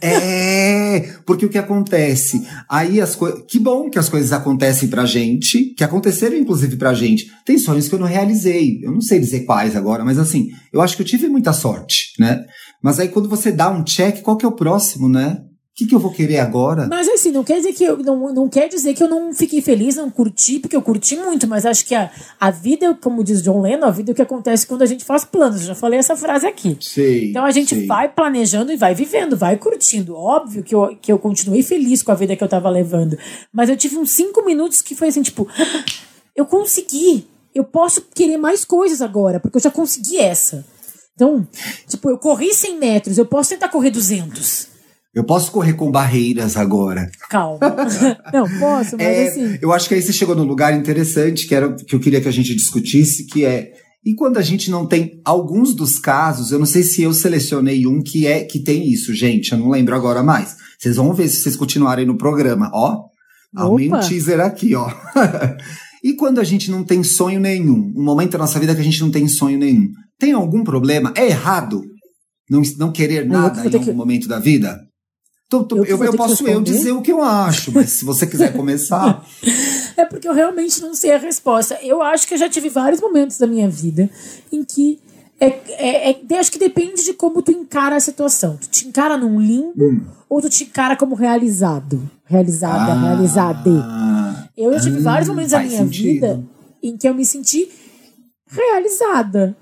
é, porque o que acontece? Aí as coisas. Que bom que as coisas acontecem pra gente, que aconteceram inclusive pra gente. Tem sonhos que eu não realizei. Eu não sei dizer quais agora, mas assim, eu acho que eu tive muita sorte, né? Mas aí quando você dá um check, qual que é o próximo, né? Que, que eu vou querer agora? Mas assim, não quer dizer que eu não, não quer dizer que eu não fiquei feliz, não curti, porque eu curti muito, mas acho que a, a vida, como diz John Lennon, a vida é o que acontece quando a gente faz planos. Eu já falei essa frase aqui. Sei, então a gente sei. vai planejando e vai vivendo, vai curtindo. Óbvio que eu, que eu continuei feliz com a vida que eu tava levando. Mas eu tive uns cinco minutos que foi assim, tipo, eu consegui. Eu posso querer mais coisas agora, porque eu já consegui essa. Então, tipo, eu corri 100 metros, eu posso tentar correr 200. Eu posso correr com barreiras agora. Calma. Não, posso, mas é, assim. Eu acho que aí você chegou num lugar interessante que era que eu queria que a gente discutisse, que é e quando a gente não tem alguns dos casos, eu não sei se eu selecionei um que é que tem isso, gente, eu não lembro agora mais. Vocês vão ver se vocês continuarem no programa, ó. Arrumei um teaser aqui, ó. e quando a gente não tem sonho nenhum, um momento da nossa vida que a gente não tem sonho nenhum, tem algum problema? É errado não, não querer nada em algum que... momento da vida? Tô, tô, eu, eu, eu posso eu dizer o que eu acho, mas se você quiser começar. é porque eu realmente não sei a resposta. Eu acho que eu já tive vários momentos da minha vida em que. É, é, é, acho que depende de como tu encara a situação. Tu te encara num limbo hum. ou tu te encara como realizado? Realizada, ah, realizade. Eu já tive hum, vários momentos da minha sentido. vida em que eu me senti realizada.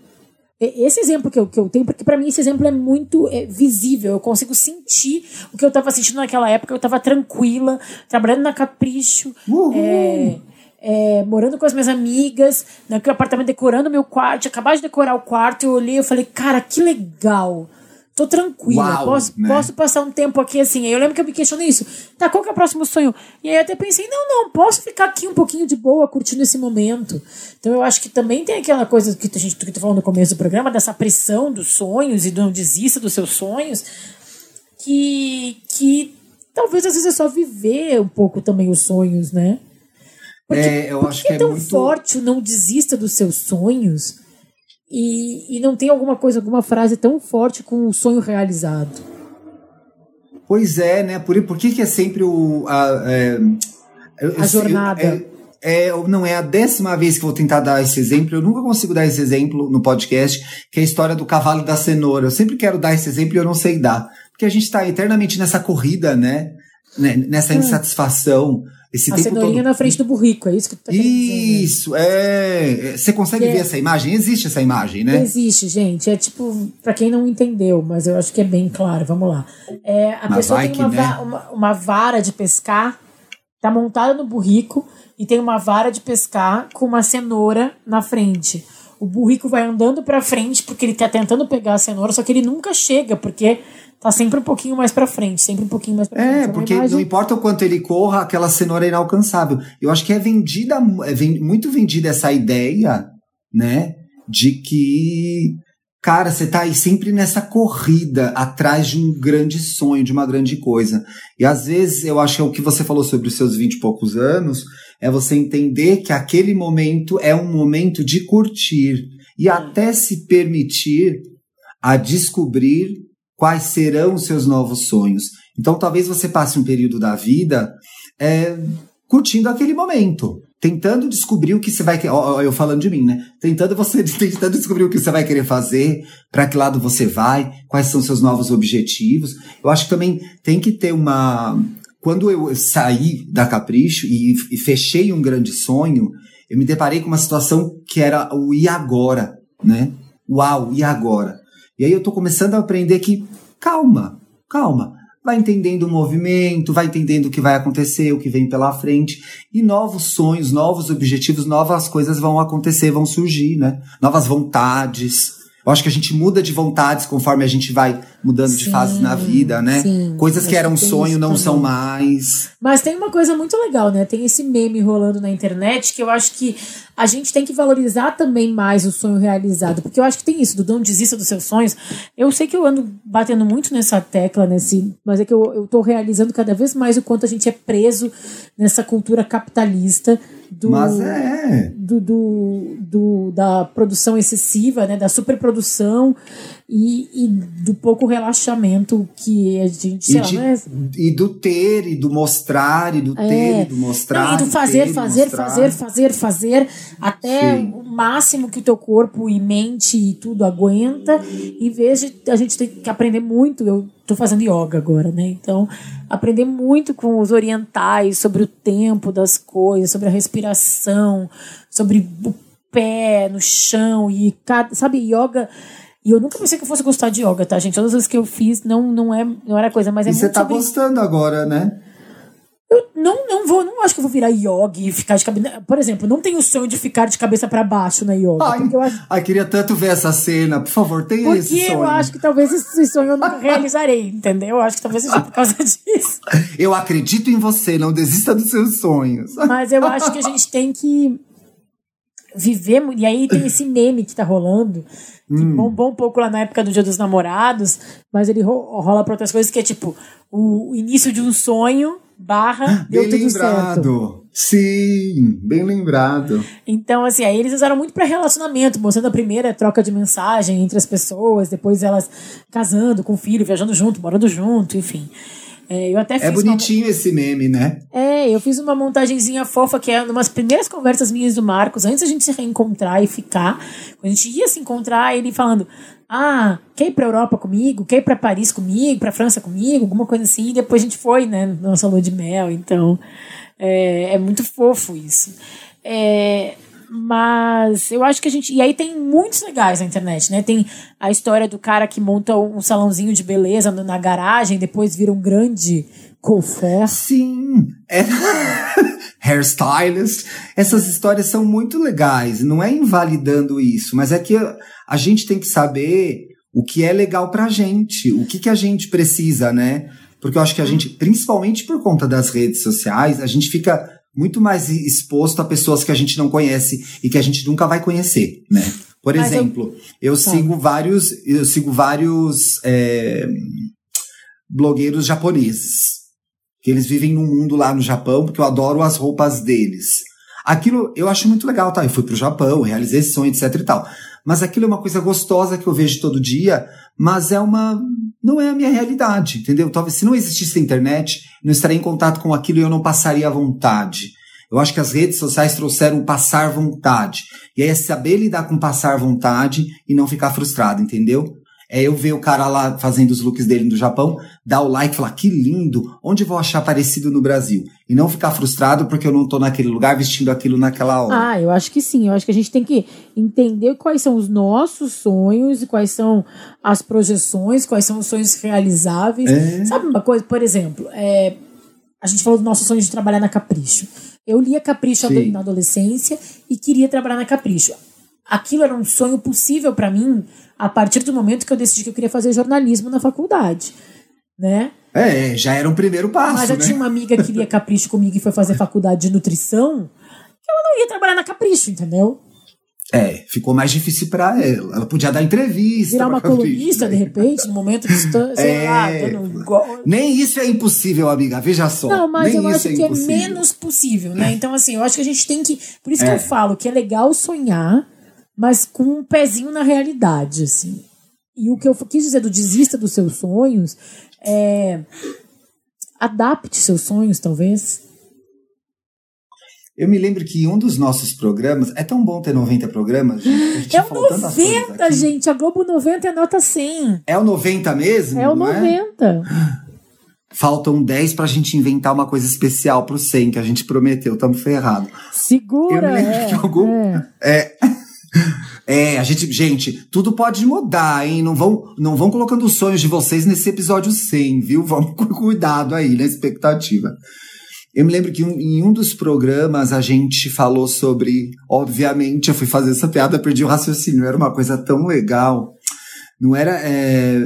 Esse exemplo que eu, que eu tenho, porque para mim esse exemplo é muito é, visível, eu consigo sentir o que eu estava sentindo naquela época, eu estava tranquila, trabalhando na Capricho, é, é, morando com as minhas amigas, naquele apartamento decorando meu quarto, acabar de decorar o quarto, eu olhei e falei, cara, que legal tô tranquila, Uau, posso, né? posso passar um tempo aqui assim. Aí eu lembro que eu me questionei isso. Tá, qual que é o próximo sonho? E aí eu até pensei, não, não, posso ficar aqui um pouquinho de boa, curtindo esse momento. Então eu acho que também tem aquela coisa que a gente que tu falou no começo do programa, dessa pressão dos sonhos e do não desista dos seus sonhos, que, que talvez às vezes é só viver um pouco também os sonhos, né? Porque, é, eu acho que é, é tão muito... forte o não desista dos seus sonhos e, e não tem alguma coisa, alguma frase tão forte com o sonho realizado. Pois é, né? Por, por que, que é sempre o. A, é, a jornada. Eu, é, é, não é a décima vez que vou tentar dar esse exemplo, eu nunca consigo dar esse exemplo no podcast, que é a história do cavalo da cenoura. Eu sempre quero dar esse exemplo e eu não sei dar. Porque a gente está eternamente nessa corrida, né? né? Nessa hum. insatisfação. Esse a cenourinha todo... na frente do burrico, é isso que tu tá querendo Isso, dizer, né? é. Você consegue é. ver essa imagem? Existe essa imagem, né? Existe, gente. É tipo, para quem não entendeu, mas eu acho que é bem claro. Vamos lá. É, a Mas pessoa tem que, uma, né? uma, uma vara de pescar, tá montada no burrico e tem uma vara de pescar com uma cenoura na frente. O burrico vai andando pra frente porque ele tá tentando pegar a cenoura, só que ele nunca chega, porque tá sempre um pouquinho mais pra frente, sempre um pouquinho mais pra frente. É, porque imagem- não importa o quanto ele corra, aquela cenoura é inalcançável. Eu acho que é vendida, é muito vendida essa ideia, né? De que, cara, você tá aí sempre nessa corrida atrás de um grande sonho, de uma grande coisa. E às vezes eu acho que é o que você falou sobre os seus vinte e poucos anos, é você entender que aquele momento é um momento de curtir e até se permitir a descobrir quais serão os seus novos sonhos. Então, talvez você passe um período da vida é, curtindo aquele momento, tentando descobrir o que você vai ó, Eu falando de mim, né? Tentando você, tentando descobrir o que você vai querer fazer, para que lado você vai, quais são seus novos objetivos. Eu acho que também tem que ter uma. Quando eu saí da Capricho e, e fechei um grande sonho, eu me deparei com uma situação que era o e agora, né? Uau, e agora? E aí eu tô começando a aprender que calma, calma. Vai entendendo o movimento, vai entendendo o que vai acontecer, o que vem pela frente. E novos sonhos, novos objetivos, novas coisas vão acontecer, vão surgir, né? Novas vontades. Eu acho que a gente muda de vontades conforme a gente vai mudando de Sim, fase na vida, né? sim. Coisas que eram tem sonho não são mais. Mas tem uma coisa muito legal, né? Tem esse meme rolando na internet que eu acho que a gente tem que valorizar também mais o sonho realizado. Porque eu acho que tem isso, do não desista dos seus sonhos. Eu sei que eu ando batendo muito nessa tecla, nesse, mas é que eu, eu tô realizando cada vez mais o quanto a gente é preso nessa cultura capitalista do, Mas é. do, do, do- da produção excessiva, né, da superprodução e, e do pouco relaxamento que a gente, sei E, lá, de- não é- e do ter, e do mostrar, e do ter, É. e do mostrar. E do fazer, ter, fazer, fazer, fazer, fazer, até Sim. o máximo que o teu corpo e mente e tudo aguenta. Em vez de a gente tem que aprender muito, eu tô fazendo yoga agora, né? Então, aprender muito com os orientais sobre o tempo das coisas, sobre a respiração, sobre o pé no chão e cada, sabe, yoga. E eu nunca pensei que eu fosse gostar de yoga, tá, gente? Todas as vezes que eu fiz não, não, é, não era coisa, mas é E muito você tá sobre gostando agora, né? Eu não, não vou, não acho que eu vou virar yogi e ficar de cabeça. Por exemplo, não tenho o sonho de ficar de cabeça pra baixo na yoga. Ai, porque eu acho, ai, queria tanto ver essa cena. Por favor, tenha esse porque sonho. eu acho que talvez esse sonho eu nunca realizarei, entendeu? Eu acho que talvez seja por causa disso. Eu acredito em você, não desista dos seus sonhos. Mas eu acho que a gente tem que viver. E aí tem esse meme que tá rolando, que Hum. bombou um pouco lá na época do Dia dos Namorados, mas ele ro- rola pra outras coisas, que é tipo o início de um sonho barra deu Bem tudo certo. lembrado. Sim, bem lembrado. Então, assim, aí eles usaram muito pra relacionamento, mostrando a primeira troca de mensagem entre as pessoas, depois elas casando com o filho, viajando junto, morando junto, enfim. É, eu até fiz É uma- bonitinho esse meme, né? É, eu fiz uma montagenzinha fofa, que é umas primeiras conversas minhas do Marcos, antes da gente se reencontrar e ficar. Quando a gente ia se encontrar, ele falando: Ah, quer ir pra Europa comigo? Quer ir pra Paris comigo? Pra França comigo? Alguma coisa assim. E depois a gente foi, né? Nossa lua de mel. Então, é, é muito fofo isso. É, mas eu acho que a gente. E aí tem muitos legais na internet, né? Tem a história do cara que monta um salãozinho de beleza na garagem, depois vira um grande cofer. Sim. É... Hairstylist. Essas histórias são muito legais. Não é invalidando isso, mas é que a gente tem que saber o que é legal pra gente, o que, que a gente precisa, né? Porque eu acho que a gente, principalmente por conta das redes sociais, a gente fica muito mais exposto a pessoas que a gente não conhece e que a gente nunca vai conhecer, né? Por Mas eu- exemplo, eu, sigo vários, eu sigo vários é, blogueiros japoneses que eles vivem num mundo lá no Japão, porque eu adoro as roupas deles. Aquilo eu acho muito legal, tá? Eu fui pro Japão, realizei esse sonho, etc e tal. Mas aquilo é uma coisa gostosa que eu vejo todo dia, mas é uma. Não é a minha realidade, entendeu? Talvez se não existisse a internet, não estaria em contato com aquilo e eu não passaria à vontade. Eu acho que as redes sociais trouxeram passar vontade. E aí é saber lidar com passar vontade e não ficar frustrado, entendeu? É eu ver o cara lá fazendo os looks dele no Japão, dar o like e falar que lindo, onde vou achar parecido no Brasil? E não ficar frustrado porque eu não tô naquele lugar vestindo aquilo naquela hora. Ah, eu acho que sim. Eu acho que a gente tem que entender quais são os nossos sonhos e quais são as projeções, quais são os sonhos realizáveis. É. Sabe uma coisa, por exemplo, é, a gente falou do nosso sonho de trabalhar na Capricho. Eu lia Capricho sim. na adolescência e queria trabalhar na Capricho. Aquilo era um sonho possível para mim a partir do momento que eu decidi que eu queria fazer jornalismo na faculdade, né? É, já era um primeiro passo, Mas eu né? tinha uma amiga que lia Capricho comigo e foi fazer faculdade de nutrição, que ela não ia trabalhar na Capricho, entendeu? É, ficou mais difícil para ela. Ela podia dar entrevista. Virar uma colunista, né? de repente, no momento de sei é, lá, dando... Nem isso é impossível, amiga. Veja só. Não, mas nem eu acho é que é menos possível, né? Então, assim, eu acho que a gente tem que. Por isso que é. eu falo que é legal sonhar, mas com um pezinho na realidade, assim. E o que eu quis dizer do desista dos seus sonhos é adapte seus sonhos, talvez. Eu me lembro que um dos nossos programas. É tão bom ter 90 programas, gente. É o 90, gente. A Globo 90 é nota 100. É o 90 mesmo? É o 90. É? Faltam 10 pra gente inventar uma coisa especial pro 100 que a gente prometeu. Tamo ferrado. Segura. Eu me lembro é, que algum. É. é é, a gente, gente, tudo pode mudar, hein? Não vão, não vão colocando os sonhos de vocês nesse episódio 100, viu? Vamos com cuidado aí na expectativa. Eu me lembro que um, em um dos programas a gente falou sobre. Obviamente, eu fui fazer essa piada, perdi o raciocínio. Era uma coisa tão legal. Não era, é,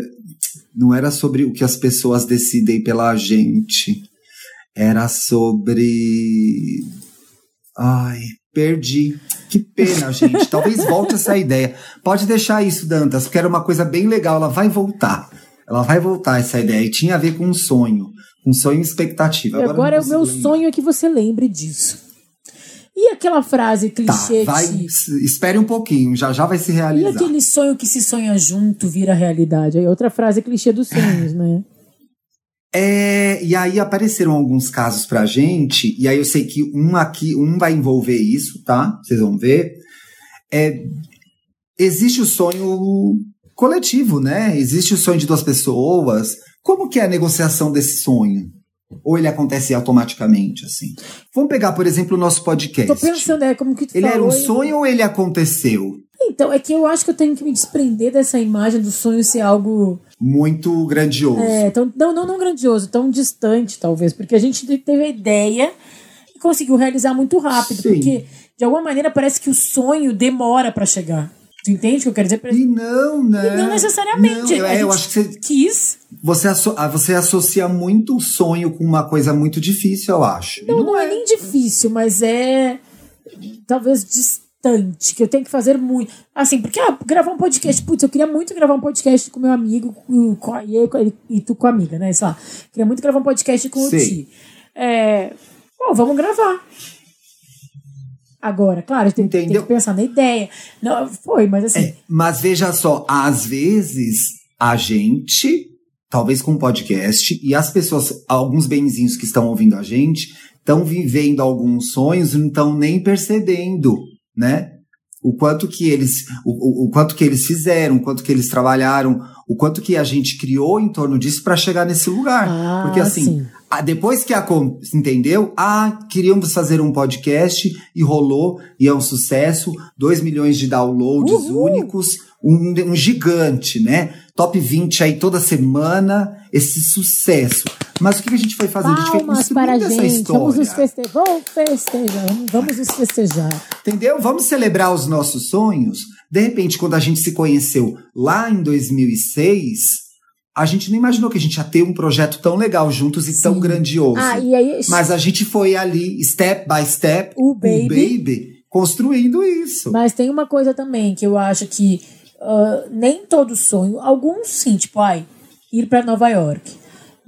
não era sobre o que as pessoas decidem pela gente. Era sobre. Ai, perdi. Que pena, gente. Talvez volte essa ideia. Pode deixar isso, Dantas, porque era uma coisa bem legal. Ela vai voltar. Ela vai voltar essa ideia. E tinha a ver com um sonho. Um sonho e expectativa. Agora, Agora é o meu lembrar. sonho é que você lembre disso. E aquela frase clichê tá, vai, que... Espere um pouquinho, já já vai se realizar. E aquele sonho que se sonha junto vira realidade? Aí outra frase clichê dos sonhos, né? É, e aí apareceram alguns casos pra gente, e aí eu sei que um aqui, um vai envolver isso, tá? Vocês vão ver. É, existe o sonho coletivo, né? Existe o sonho de duas pessoas. Como que é a negociação desse sonho? Ou ele acontece automaticamente, assim? Vamos pegar, por exemplo, o nosso podcast. Tô pensando, é como que tu Ele falou, era um sonho ou ele aconteceu? Então, é que eu acho que eu tenho que me desprender dessa imagem do sonho ser algo muito grandioso. É, tão, não, não, não grandioso, tão distante, talvez, porque a gente teve a ideia e conseguiu realizar muito rápido, Sim. porque de alguma maneira parece que o sonho demora para chegar. Tu entende o que eu quero dizer? E não, né? E não necessariamente. Não, é, eu acho que você quis. Você, asso ah, você associa muito o sonho com uma coisa muito difícil, eu acho. Não, não, não é. é nem difícil, mas é talvez distante bastante, que eu tenho que fazer muito. Assim, porque ah, gravar um podcast, putz, eu queria muito gravar um podcast com meu amigo, com, e, e tu com a amiga, né? Sei lá. Queria muito gravar um podcast com Sim. o Ti. É, bom, vamos gravar. Agora, claro, tem, tem, que pensar na ideia. Não, foi, mas assim. É, mas veja só, às vezes a gente, talvez com um podcast, e as pessoas, alguns benzinhos que estão ouvindo a gente, estão vivendo alguns sonhos e não estão nem percebendo né? O quanto que eles, o, o, o, quanto que eles fizeram, o quanto que eles trabalharam, o quanto que a gente criou em torno disso para chegar nesse lugar. Ah, Porque assim, depois que a entendeu, ah, queríamos fazer um podcast e rolou e é um sucesso, 2 milhões de downloads Uhul. únicos, um, um gigante, né? Top 20 aí toda semana, esse sucesso. Mas o que a gente foi fazer? Palmas a gente foi construindo essa gente. Vamos nos festejar. Vamos festejar. Vamos nos festejar. Entendeu? Vamos celebrar os nossos sonhos. De repente, quando a gente se conheceu lá em 2006, a gente não imaginou que a gente ia ter um projeto tão legal juntos e Sim. tão grandioso. Ah, aí... Mas a gente foi ali, step by step, o baby. o baby, construindo isso. Mas tem uma coisa também que eu acho que uh, nem todo sonho, alguns sim, tipo, ai, ir para Nova York.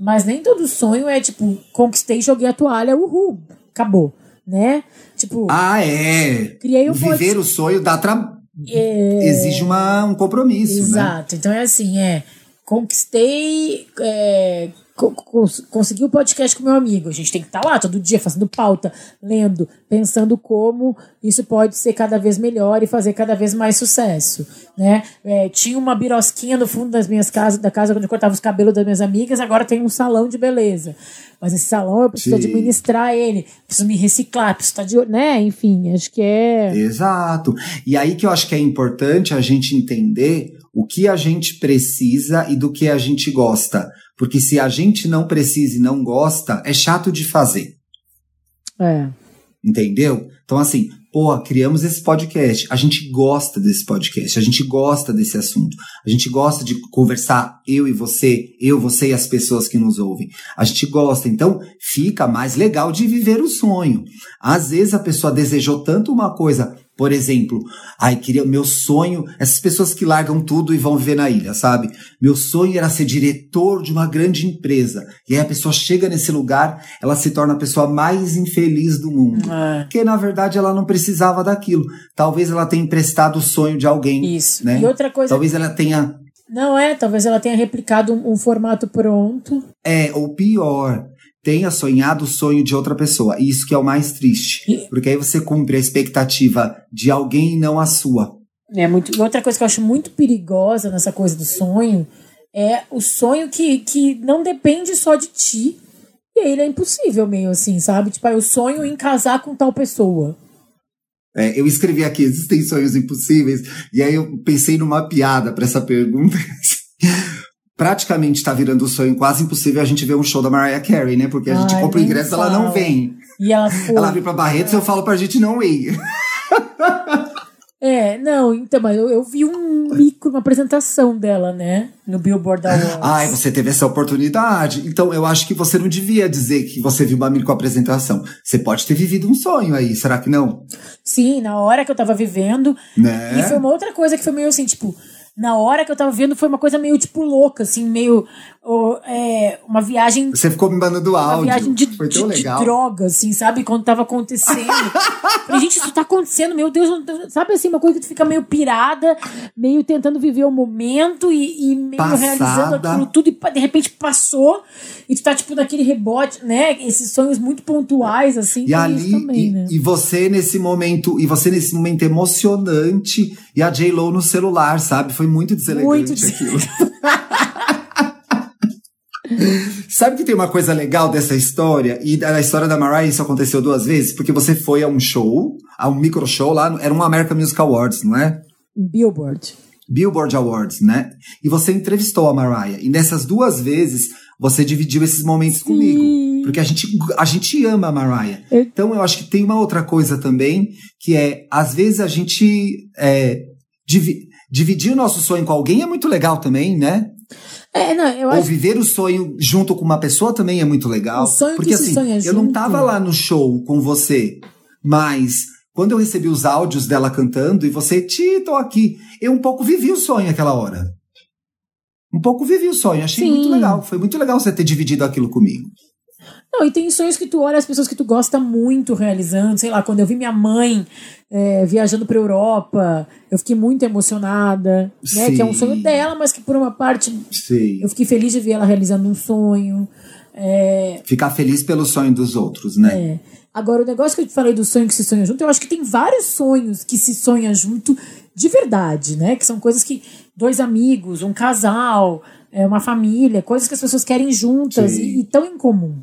Mas nem todo sonho é tipo, conquistei, joguei a toalha, uhul, acabou, né? Tipo. Ah, é. Criei um Viver o sonho dá tra... É... exige uma, um compromisso. Né? Exato. Né? Então é assim, é. Conquistei, é, conseguir o um podcast com meu amigo. A gente tem que estar tá lá todo dia fazendo pauta, lendo, pensando como isso pode ser cada vez melhor e fazer cada vez mais sucesso, né? É, tinha uma birosquinha no fundo das minhas casas, da casa onde eu cortava os cabelos das minhas amigas, agora tem um salão de beleza. Mas esse salão eu preciso Sim. administrar ele, preciso me reciclar, preciso estar de, né? Enfim, acho que é Exato. E aí que eu acho que é importante a gente entender o que a gente precisa e do que a gente gosta. Porque se a gente não precisa e não gosta, é chato de fazer. É. Entendeu? Então, assim, pô, criamos esse podcast. A gente gosta desse podcast, a gente gosta desse assunto. A gente gosta de conversar, eu e você, eu, você e as pessoas que nos ouvem. A gente gosta. Então, fica mais legal de viver o sonho. Às vezes a pessoa desejou tanto uma coisa por exemplo, ai, queria meu sonho, essas pessoas que largam tudo e vão viver na ilha, sabe? Meu sonho era ser diretor de uma grande empresa. E aí a pessoa chega nesse lugar, ela se torna a pessoa mais infeliz do mundo. É. Porque na verdade ela não precisava daquilo. Talvez ela tenha emprestado o sonho de alguém. Isso. Né? E outra coisa. Talvez ela tenha não é, talvez ela tenha replicado um, um, formato pronto. É, ou pior, tenha sonhado o sonho de outra pessoa. E isso que é o mais triste. Porque aí você cumpre a expectativa de alguém e não a sua. É muito. Outra coisa que eu acho muito perigosa nessa coisa do sonho é o sonho que, que não depende só de ti. E ele é impossível, meio assim, sabe? Tipo, eu sonho em casar com tal pessoa. É, eu escrevi aqui, existem sonhos impossíveis, e aí eu pensei numa piada para essa pergunta. praticamente está virando um sonho quase impossível a gente ver um show da Mariah Carey, né? Porque a gente Ai, compra o ingresso e ela não vem. E ela foi. Ela vem pra Barretos e eu falo pra gente não ir. É, não, então, mas eu, eu vi um micro, uma apresentação dela, né? No Billboard Awards. Ai, você teve essa oportunidade. Então, eu acho que você não devia dizer que você viu uma micro apresentação. Você pode ter vivido um sonho aí, será que não? Sim, na hora que eu tava vivendo. Né? E foi uma outra coisa que foi meio assim, tipo, na hora que eu tava vendo, foi uma coisa meio, tipo, louca, assim, meio. Oh, é, uma viagem. Você ficou me mandando áudio. Uma viagem de, foi tão de, legal. de droga, assim, sabe? Quando tava acontecendo. Falei, gente, isso tá acontecendo, meu Deus. Sabe assim, uma coisa que tu fica meio pirada, meio tentando viver o momento e, e meio Passada. realizando aquilo tudo, e de repente passou, e tu tá, tipo, naquele rebote, né? Esses sonhos muito pontuais, assim. E ali, também, e, né? e você nesse momento, e você nesse momento emocionante, e a J-Lo no celular, sabe? Foi muito deselegante muito aquilo. Sabe que tem uma coisa legal dessa história? E da história da Mariah isso aconteceu duas vezes? Porque você foi a um show, a um micro show lá, era um American Music Awards, não é? Billboard. Billboard Awards, né? E você entrevistou a Mariah. E nessas duas vezes, você dividiu esses momentos Sim. comigo. Porque a gente, a gente ama a Mariah. Eu... Então eu acho que tem uma outra coisa também, que é, às vezes a gente é, divi dividir o nosso sonho com alguém é muito legal também, né? É, não, eu Ou acho... viver o sonho junto com uma pessoa também é muito legal. O sonho porque que assim, sonha eu junto. não tava lá no show com você, mas quando eu recebi os áudios dela cantando e você, Ti, tô aqui, eu um pouco vivi o sonho aquela hora. Um pouco vivi o sonho, achei Sim. muito legal. Foi muito legal você ter dividido aquilo comigo. Não, e tem sonhos que tu olha as pessoas que tu gosta muito realizando. Sei lá, quando eu vi minha mãe é, viajando pra Europa, eu fiquei muito emocionada. Né? Que é um sonho dela, mas que por uma parte Sim. eu fiquei feliz de ver ela realizando um sonho. É... Ficar feliz pelo sonho dos outros, né? É. Agora, o negócio que eu te falei do sonho que se sonha junto, eu acho que tem vários sonhos que se sonha junto de verdade, né? Que são coisas que dois amigos, um casal, é, uma família, coisas que as pessoas querem juntas e, e tão em comum.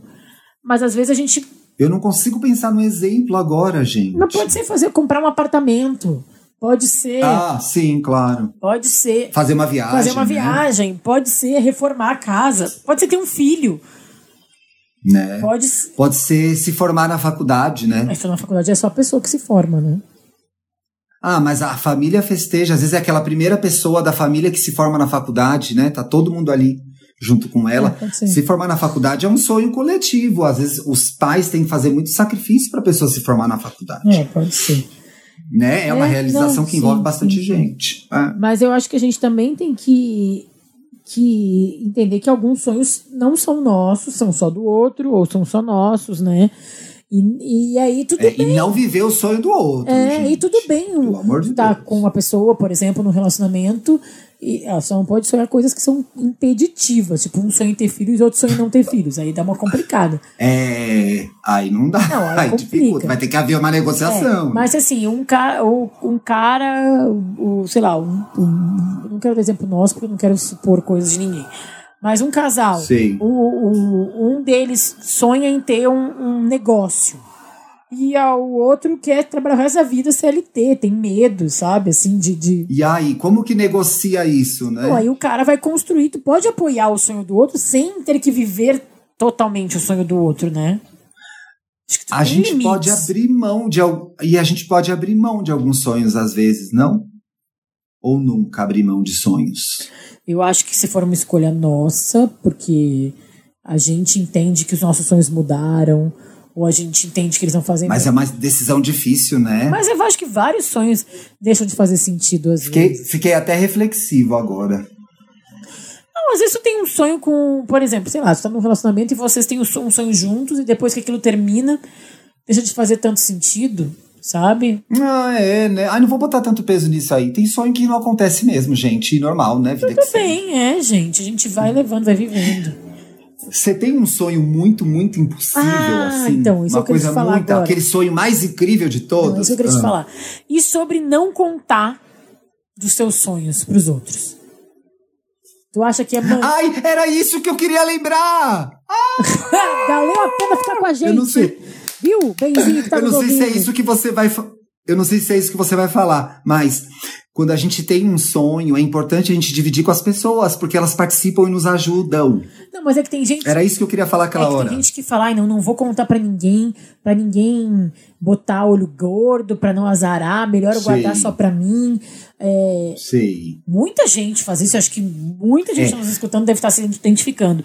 Mas às vezes a gente. Eu não consigo pensar no exemplo agora, gente. Não pode ser fazer comprar um apartamento. Pode ser. Ah, sim, claro. Pode ser. Fazer uma viagem. Fazer uma né? viagem. Pode ser reformar a casa. Pode ser ter um filho. Né? Pode, pode ser se formar na faculdade, né? Mas na faculdade é só a pessoa que se forma, né? Ah, mas a família festeja. Às vezes é aquela primeira pessoa da família que se forma na faculdade, né? Tá todo mundo ali junto com ela. É, se formar na faculdade é um sonho coletivo. Às vezes os pais têm que fazer muito sacrifício para a pessoa se formar na faculdade. É, pode ser. Né? É uma é, realização não, que envolve bastante sim, gente. É. Mas eu acho que a gente também tem que, que entender que alguns sonhos não são nossos, são só do outro, ou são só nossos, né? E, e aí tudo É, bem. e não viver o sonho do outro. É, gente. e tudo bem Pelo amor de tá Deus. com uma pessoa, por exemplo, num relacionamento, e ela só não pode sonhar coisas que são impeditivas, tipo um sonho em ter filhos e outro sonho em não ter filhos. Aí dá uma complicada. É. Aí não dá. Não, aí aí dificulta. Vai ter que haver uma negociação. É, mas assim, um cara, um cara, o, sei lá, um, um- não quero dar exemplo nosso porque eu não quero supor coisas de ninguém. Mas um casal, Sei. o, o- um deles sonha em ter um, um negócio. E o outro quer trabalhar o resto da vida CLT, tem medo, sabe? Assim, de. de... E aí, como que negocia isso, né? Pô, aí o cara vai construir, tu pode apoiar o sonho do outro sem ter que viver totalmente o sonho do outro, né? Acho que tu A tem gente limites. pode abrir mão de e a gente pode abrir mão de alguns sonhos às vezes, não? Ou nunca abrir mão de sonhos? Eu acho que se for uma escolha nossa, porque a gente entende que os nossos sonhos mudaram, ou a gente entende que eles não fazem Mas é uma decisão difícil, né? Mas eu acho que vários sonhos deixam de fazer sentido às Fiquei, vezes. fiquei até reflexivo agora. Não, às vezes tu tem um sonho com, por exemplo, sei lá, você tá num relacionamento e vocês têm um sonho, juntos e depois que aquilo termina, deixa de fazer tanto sentido, sabe? Ah, é, né? Ai, não vou botar tanto peso nisso aí. Tem sonho que não acontece mesmo, gente. Normal, né? Vida Tudo bem, é, gente. A gente vai levando, vai vivendo. Você tem um sonho muito, muito impossível, Ah, assim? então, isso uma eu coisa falar muito. agora. Aquele sonho mais incrível de todos. Não, isso eu queria te Ah. falar. E sobre não contar dos seus sonhos pros outros? Tu acha que é man... Ai, era isso que eu queria lembrar! Valeu a pena ficar com a gente. Eu não sei. Viu? Benzinho que tá eu não sei se é ouvindo. isso que você vai. Eu não sei se é isso que você vai falar, mas quando a gente tem um sonho, é importante a gente dividir com as pessoas, porque elas participam e nos ajudam. Não, mas é que tem gente. Era isso que eu queria falar é aquela que hora. tem gente que fala, ai, não, não vou contar pra ninguém, pra ninguém botar olho gordo, pra não azarar, melhor eu Sei. guardar só pra mim. É, Sei. muita gente faz isso, acho que muita gente É. nos escutando deve estar se identificando.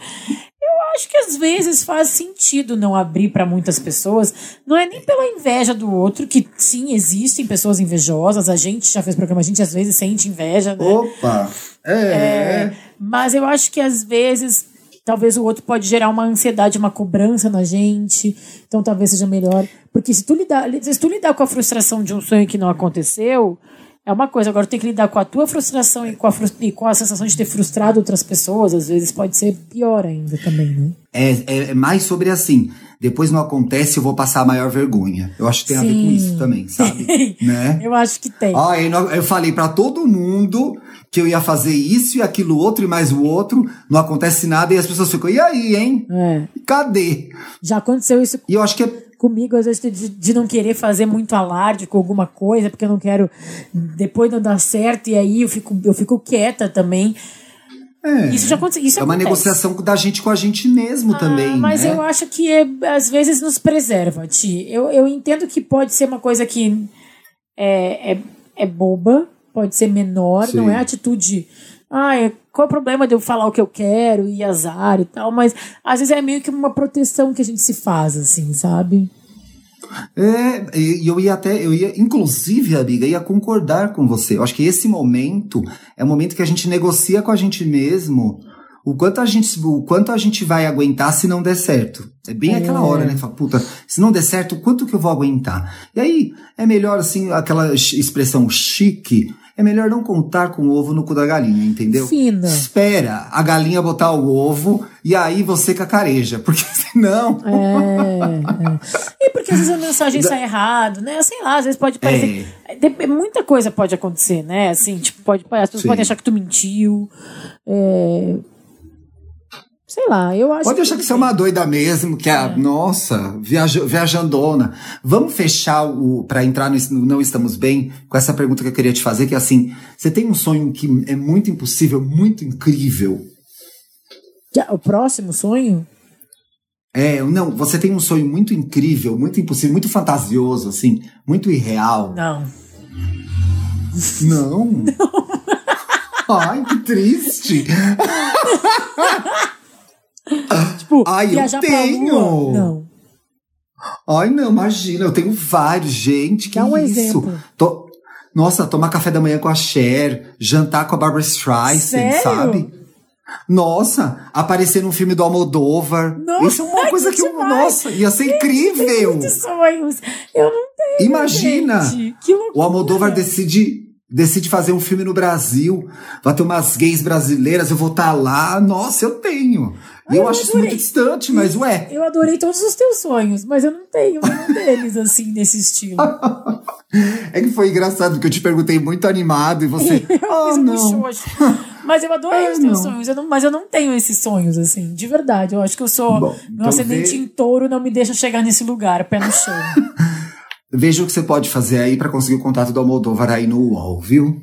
Eu acho que às vezes faz sentido não abrir pra muitas pessoas. Não é nem pela inveja do outro, que sim, existem pessoas invejosas. A gente já fez programa, a gente às vezes sente inveja, né? Opa! É. Mas eu acho que às vezes, talvez o outro pode gerar uma ansiedade, uma cobrança na gente. Então talvez seja melhor. Porque se tu lidar, se tu lidar com a frustração de um sonho que não aconteceu, é uma coisa. Agora tem que lidar com a tua frustração e com a, e com a sensação de ter frustrado outras pessoas. Às vezes pode ser pior ainda também, né? É, é, é mais sobre assim. Depois não acontece, eu vou passar a maior vergonha. Eu acho que tem a ver com Sim. isso também, sabe? né? Eu acho que tem. Eu, eu falei pra todo mundo que eu ia fazer isso e aquilo outro e mais o outro, não acontece nada e as pessoas ficam, e aí, hein? É. Cadê? Já aconteceu isso E eu acho que é comigo, às vezes, de, de não querer fazer muito alarde com alguma coisa, porque eu não quero depois não dar certo, e aí eu fico, eu fico quieta também. É, Isso já aconteceu. Isso é uma acontece. negociação da gente com a gente mesmo Ah, também, Mas né? eu acho que é, às vezes nos preserva, Ti. Eu, eu entendo que pode ser uma coisa que é, é, é boba, pode ser menor, Sim. não é atitude. Ah, qual é o problema de eu falar o que eu quero e azar e tal, mas às vezes é meio que uma proteção que a gente se faz, assim, sabe? É, e eu ia até, eu ia, inclusive, amiga, ia concordar com você. Eu acho que esse momento é o momento que a gente negocia com a gente mesmo o quanto a gente, o quanto a gente vai aguentar se não der certo. É bem É. aquela hora, né? Fala, puta, se não der certo, quanto que eu vou aguentar? E aí, é melhor, assim, aquela expressão chique, é melhor não contar com o ovo no cu da galinha, entendeu? Fina. Espera a galinha botar o ovo e aí você cacareja, porque senão... É, é. E porque às vezes a mensagem sai errado, né? Sei lá, às vezes pode parecer. Dep- Muita coisa pode acontecer, né? Assim, tipo, pode, as pessoas Sim. podem achar que tu mentiu. é, Sei lá, eu acho Pode achar que você é uma doida mesmo, que é, nossa, viaja, viajandona. Vamos fechar o para entrar no Não Estamos Bem com essa pergunta que eu queria te fazer, que é assim, você tem um sonho que é muito impossível, muito incrível. Já, O próximo sonho? É, não, você tem um sonho muito incrível, muito impossível, muito fantasioso, assim, muito irreal. Não. Não. Ai, que triste. Tipo, Ai, eu viajar pra tenho. lua? Não. Ai, não, imagina, eu tenho vários, gente. Que Dá um isso? exemplo. To- Nossa, tomar café da manhã com a Cher, jantar com a Barbara Streisand, Sério? sabe? Nossa, aparecer num filme do Almodóvar. Nossa, Isso é uma coisa que, eu. Nossa, ia ser incrível. Muitos sonhos. Eu não tenho. Imagina! Gente. Que. O Almodóvar decide, decide fazer um filme no Brasil. Vai ter umas gays brasileiras, eu vou estar lá. Nossa, eu tenho. Ai, eu, eu acho isso muito distante, mas ué. Eu adorei todos os teus sonhos, mas eu não tenho nenhum deles, assim, nesse estilo. É que foi engraçado, porque eu te perguntei muito animado e você. Eu oh, não. Mas eu adorei Ah, os teus não. sonhos. Eu não- mas eu não tenho esses sonhos, assim, de verdade. Eu acho que eu sou. Bom, meu então ascendente vê- em touro não me deixa chegar nesse lugar, pé no chão. Veja o que você pode fazer aí pra conseguir o contato do Almodóvar aí no UOL, viu?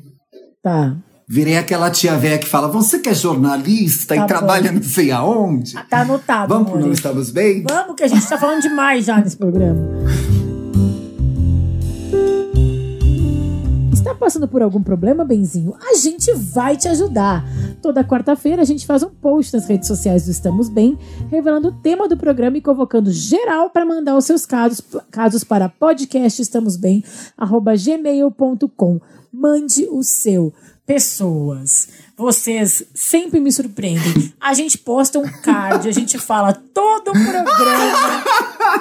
Tá. Virei aquela tia velha que fala: Você que é jornalista Tá e bom. trabalha não sei aonde? Tá anotado. Vamos pro. Não Estamos Bem? Vamos, que a gente tá falando demais já nesse programa. Passando por algum problema, Benzinho? A gente vai te ajudar. Toda quarta-feira a gente faz um post nas redes sociais do Estamos Bem, revelando o tema do programa e convocando geral para mandar os seus casos, casos para podcastestamosbem@gmail.com. Mande o seu. Pessoas, vocês sempre me surpreendem. A gente posta um card, a gente fala todo o programa,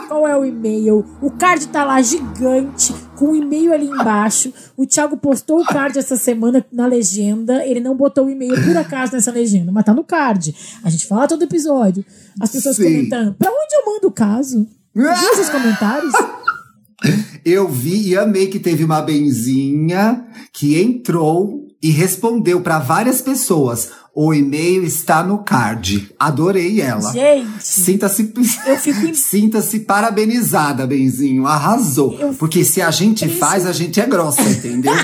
qual é o e-mail. O card tá lá gigante, com o e-mail ali embaixo. O Thiago postou o card essa semana na legenda. Ele não botou o e-mail por acaso nessa legenda, mas tá no card. A gente fala todo episódio. As pessoas Sim. comentando. Pra onde eu mando o caso? Viu esses comentários? Eu vi e amei que teve uma benzinha que entrou e respondeu pra várias pessoas. O e-mail está no card. Adorei ela. Gente, Sinta-se eu fico Sinta-se parabenizada, Benzinho. Arrasou. Eu Porque se a gente faz, a gente é grossa, entendeu?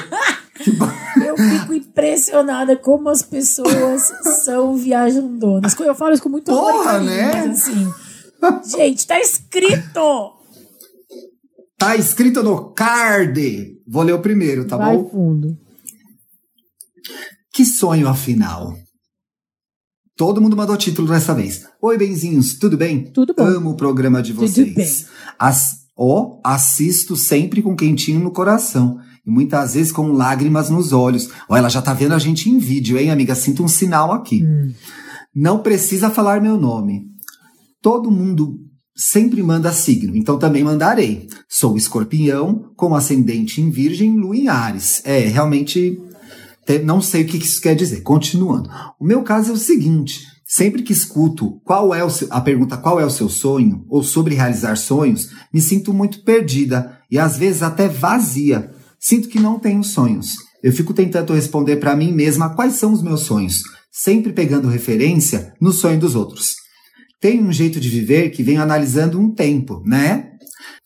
Eu fico impressionada como as pessoas são viajandonas. Eu falo isso com muito Porra, carinho, né? assim. Gente, tá escrito! Tá escrito no card. Vou ler o primeiro, tá Vai bom? fundo. Que sonho, afinal. Todo mundo mandou título dessa vez. Oi, benzinhos, tudo bem? Tudo bom. Amo o programa de Tudo vocês. bem. As, ó, assisto sempre com quentinho no coração. E muitas vezes com lágrimas nos olhos. Ó, ela já tá vendo a gente em vídeo, hein, amiga? Sinto um sinal aqui. Hum. Não precisa falar meu nome. Todo mundo sempre manda signo, então também mandarei. Sou escorpião, com ascendente em virgem, lua em Ares. É, realmente te- não sei o que isso quer dizer. Continuando. O meu caso é o seguinte: sempre que escuto qual é o seu- a pergunta qual é o seu sonho, ou sobre realizar sonhos, me sinto muito perdida e às vezes até vazia. Sinto que não tenho sonhos. Eu fico tentando responder para mim mesma quais são os meus sonhos, sempre pegando referência no sonho dos outros. Tenho um jeito de viver que venho analisando um tempo, né?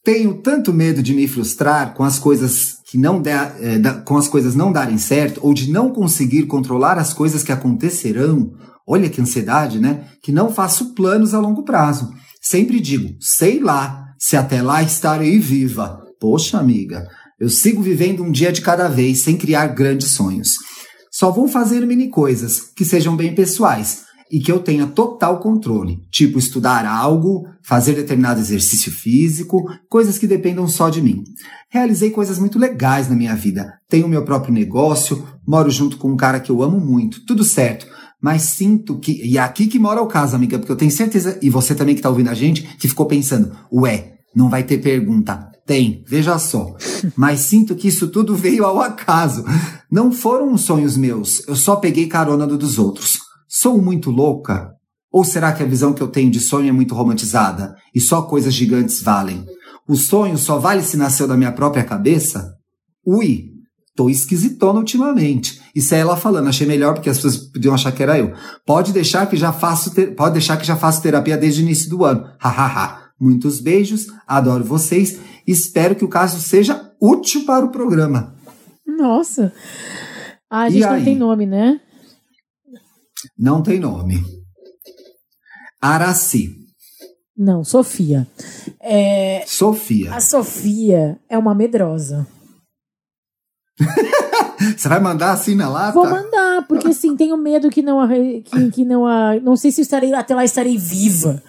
Tenho tanto medo de me frustrar com as coisas que não der, eh, da- com as coisas não darem certo ou de não conseguir controlar as coisas que acontecerão. Olha que ansiedade, né? Que não faço planos a longo prazo. Sempre digo, sei lá, se até lá estarei viva. Poxa, amiga, eu sigo vivendo um dia de cada vez sem criar grandes sonhos. Só vou fazer mini coisas que sejam bem pessoais e que eu tenha total controle, tipo estudar algo, fazer determinado exercício físico, coisas que dependam só de mim. Realizei coisas muito legais na minha vida. Tenho meu próprio negócio, moro junto com um cara que eu amo muito, tudo certo. Mas sinto que. E é aqui que mora o caso, amiga, porque eu tenho certeza, e você também que tá ouvindo a gente, que ficou pensando, ué, não vai ter pergunta. Tem, veja só. Mas sinto que isso tudo veio ao acaso. Não foram os sonhos meus, eu só peguei carona do dos outros. Sou muito louca? Ou será que a visão que eu tenho de sonho é muito romantizada e só coisas gigantes valem? O sonho só vale se nasceu da minha própria cabeça? Ui, tô esquisitona ultimamente. Isso é ela falando, achei melhor porque as pessoas podiam achar que era eu. Pode deixar que já faço, pode deixar que já faço terapia desde o início do ano. Hahaha. Muitos beijos, adoro vocês. Espero que o caso seja útil para o programa. Nossa. Ah, a E gente não aí? tem nome, né? Não tem nome. Araci. Não, Sofia. É, Sofia. a Sofia é uma medrosa. Você vai mandar assim na lata? Vou mandar, porque assim, tenho medo que não a, que, que não a, não sei se estarei até lá estarei viva.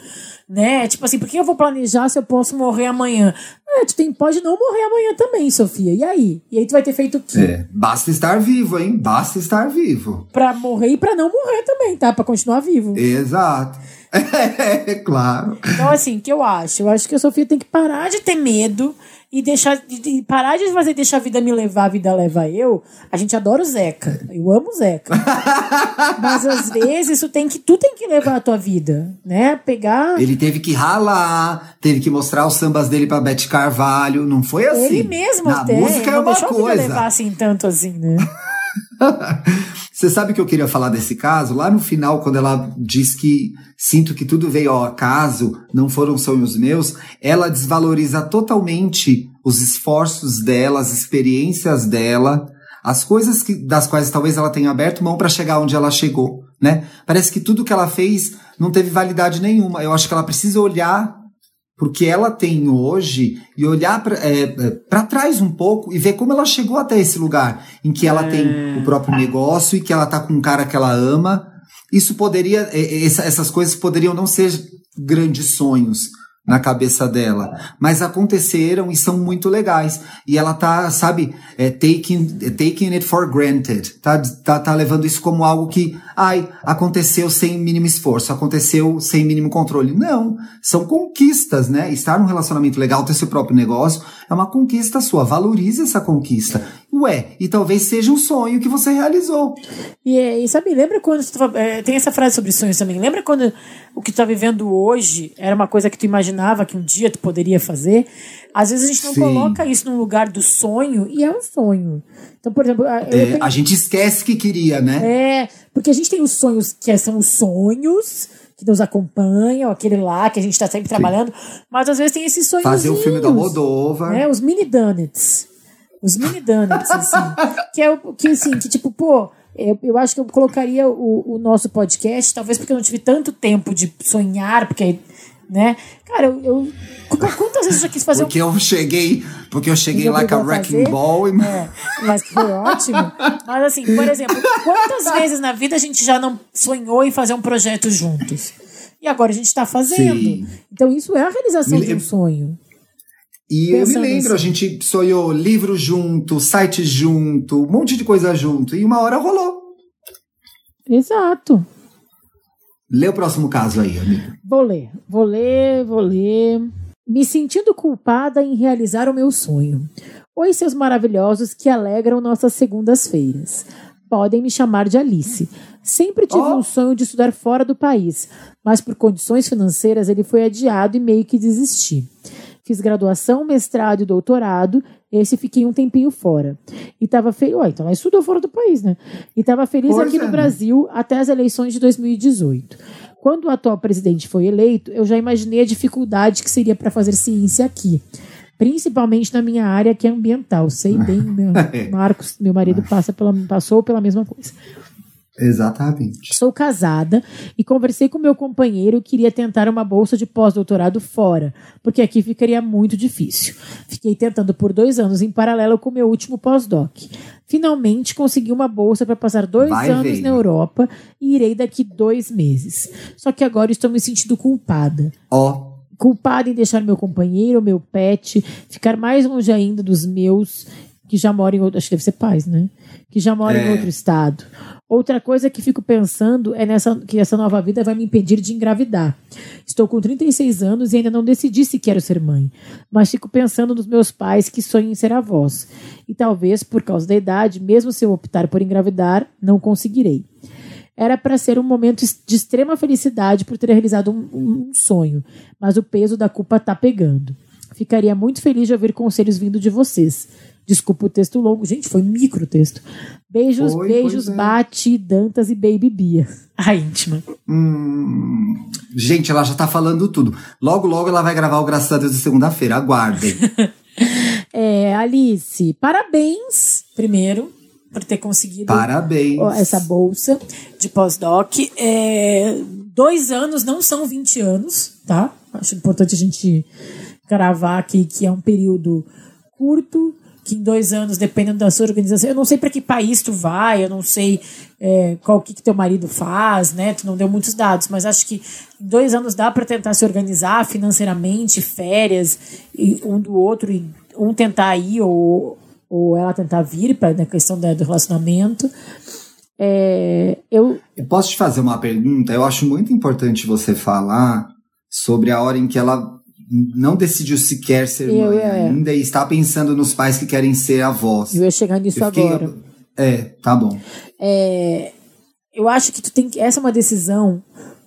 Né? Tipo assim, por que eu vou planejar se eu posso morrer amanhã? É, tu tem, pode não morrer amanhã também, Sofia. E aí? E aí tu vai ter feito o quê? É, basta estar vivo, hein? Basta estar vivo. Pra morrer e pra não morrer também, tá? Pra continuar vivo. Exato. É, claro. Então, assim, o que eu acho? Eu acho que a Sofia tem que parar de ter medo e deixar de, parar de fazer deixar a vida me levar, a vida leva eu. A gente adora o Zeca. Eu amo o Zeca. Mas às vezes isso tem que tu tem que levar a tua vida, né? Pegar Ele teve que ralar, teve que mostrar os sambas dele para Beth Carvalho, não foi assim. Ele mesmo Na até, música é uma coisa. levar assim tanto assim, né? Você sabe que eu queria falar desse caso? Lá no final, quando ela diz que sinto que tudo veio ao acaso, não foram sonhos meus, ela desvaloriza totalmente os esforços dela, as experiências dela, as coisas que, das quais talvez ela tenha aberto mão para chegar onde ela chegou, né? Parece que tudo que ela fez não teve validade nenhuma. Eu acho que ela precisa olhar porque ela tem hoje e olhar para é, é trás um pouco e ver como ela chegou até esse lugar em que ela é. tem o próprio negócio e que ela tá com um cara que ela ama. Isso poderia, é, essas coisas poderiam não ser grandes sonhos, na cabeça dela. Mas aconteceram e são muito legais. E ela tá, sabe, é, taking, taking it for granted. Tá, tá, tá levando isso como algo que, ai, aconteceu sem mínimo esforço, aconteceu sem mínimo controle. Não. São conquistas, né? Estar num relacionamento legal, ter seu próprio negócio, é uma conquista sua. Valorize essa conquista. Ué, e talvez seja um sonho que você realizou. E, e sabe, lembra quando. É, tem essa frase sobre sonhos também. Lembra quando o que tu tá vivendo hoje era uma coisa que tu imaginava que um dia tu poderia fazer. Às vezes a gente não Sim. coloca isso no lugar do sonho e é um sonho. Então, por exemplo, é, tenho... a gente esquece que queria, né? É, porque a gente tem os sonhos que são os sonhos que nos acompanham, aquele lá que a gente está sempre trabalhando, mas às vezes tem esses sonhos. Fazer o filme da Moldova. Né? Os mini donuts. Os mini donuts, assim. que é o que assim, que tipo, pô, eu, eu acho que eu colocaria o, o nosso podcast, talvez porque eu não tive tanto tempo de sonhar, porque né? Cara, eu, eu quantas vezes eu já quis fazer Porque um... eu cheguei, porque eu cheguei like a wrecking ball e... É, mas foi ótimo. Mas assim, por exemplo, quantas vezes na vida a gente já não sonhou em fazer um projeto juntos? E agora a gente está fazendo. Sim. Então isso é a realização me de um sonho. E Pensando eu me lembro, assim. a gente sonhou livro junto, site junto, um monte de coisa junto. E uma hora rolou. Exato. Lê o próximo caso aí, amiga. Vou ler, vou ler, vou ler. Me sentindo culpada em realizar o meu sonho. Oi, seus maravilhosos que alegram nossas segundas-feiras. Podem me chamar de Alice. Sempre tive oh. um sonho de estudar fora do país, mas por condições financeiras ele foi adiado e meio que desisti. Fiz graduação, mestrado e doutorado. Esse fiquei um tempinho fora. E estava feliz. Ué, então ela estudou fora do país, né? E estava feliz pois aqui é, no né? Brasil até as eleições de 2018. Quando o atual presidente foi eleito, eu já imaginei a dificuldade que seria para fazer ciência aqui. Principalmente na minha área que é ambiental. Sei bem, meu, Marcos, meu marido, passa pela, passou pela mesma coisa. Exatamente. Sou casada e conversei com meu companheiro que queria tentar uma bolsa de pós-doutorado fora, porque aqui ficaria muito difícil. Fiquei tentando por dois anos em paralelo com meu último pós-doc. Finalmente consegui uma bolsa para passar dois Vai anos na Europa e irei daqui dois meses. Só que agora estou me sentindo culpada. Ó. Oh culpada em deixar meu companheiro, meu pet, ficar mais longe ainda dos meus que já moram em outro, acho que deve ser pais, né? Que já moram é. em outro estado. Outra coisa que fico pensando é nessa, que essa nova vida vai me impedir de engravidar. Estou com 36 anos e ainda não decidi se quero ser mãe, mas fico pensando nos meus pais que sonham em ser avós. E talvez, por causa da idade, mesmo se eu optar por engravidar, não conseguirei. Era para ser um momento de extrema felicidade por ter realizado um, um sonho, mas o peso da culpa está pegando. Ficaria muito feliz de ouvir conselhos vindo de vocês. Desculpa o texto longo. Gente, foi micro texto. Beijos, foi, beijos, é. Bate, Dantas e Baby Bia. A íntima. Hum, gente, ela já tá falando tudo. Logo, logo ela vai gravar o Graças a Deus de segunda-feira. Aguardem. é, Alice, parabéns, primeiro, por ter conseguido parabéns. essa bolsa de pós-doc. É, dois anos não são 20 anos, tá? Acho importante a gente gravar aqui que é um período curto que em dois anos, dependendo da sua organização, eu não sei para que país tu vai, eu não sei é, qual que, que teu marido faz, né? Tu não deu muitos dados, mas acho que em dois anos dá para tentar se organizar financeiramente, férias, um do outro, e um tentar ir ou, ou ela tentar vir para a né, questão do relacionamento. É, eu... eu posso te fazer uma pergunta? Eu acho muito importante você falar sobre a hora em que ela não decidiu se quer ser eu, mãe é. ainda e está pensando nos pais que querem ser avós. Eu ia chegar nisso agora. É, tá bom. É, eu acho que tu tem que. Essa é uma decisão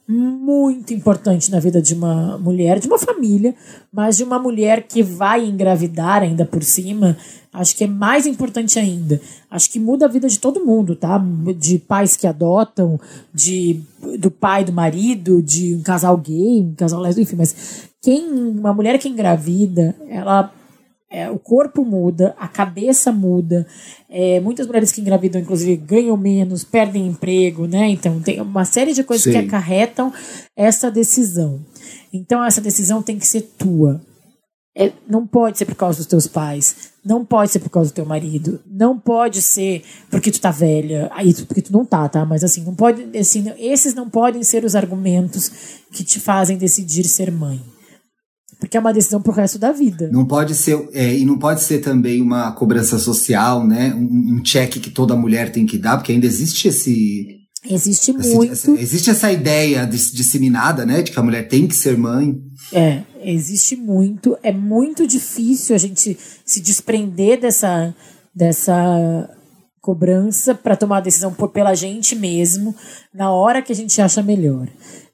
muito importante na vida de uma mulher, de uma família, mas de uma mulher que vai engravidar ainda por cima, acho que é mais importante ainda. Acho que muda a vida de todo mundo, tá? De pais que adotam, de do pai do marido, de um casal gay, um casal lésbico, enfim, mas quem uma mulher que engravida, ela é, o corpo muda, a cabeça muda. É, muitas mulheres que engravidam, inclusive, ganham menos, perdem emprego, né? Então, tem uma série de coisas Sim. que acarretam essa decisão. Então, essa decisão tem que ser tua. É, não pode ser por causa dos teus pais, não pode ser por causa do teu marido, não pode ser porque tu tá velha, aí porque tu não tá, tá? Mas assim, não pode, assim, esses não podem ser os argumentos que te fazem decidir ser mãe. Porque é uma decisão pro resto da vida. Não pode ser, é, e não pode ser também uma cobrança social, né? Um, um cheque que toda mulher tem que dar, porque ainda existe esse. Existe muito. Essa, existe essa ideia disseminada, né? De que a mulher tem que ser mãe. É, existe muito. É muito difícil a gente se desprender dessa, dessa cobrança para tomar a decisão por, pela gente mesmo, na hora que a gente acha melhor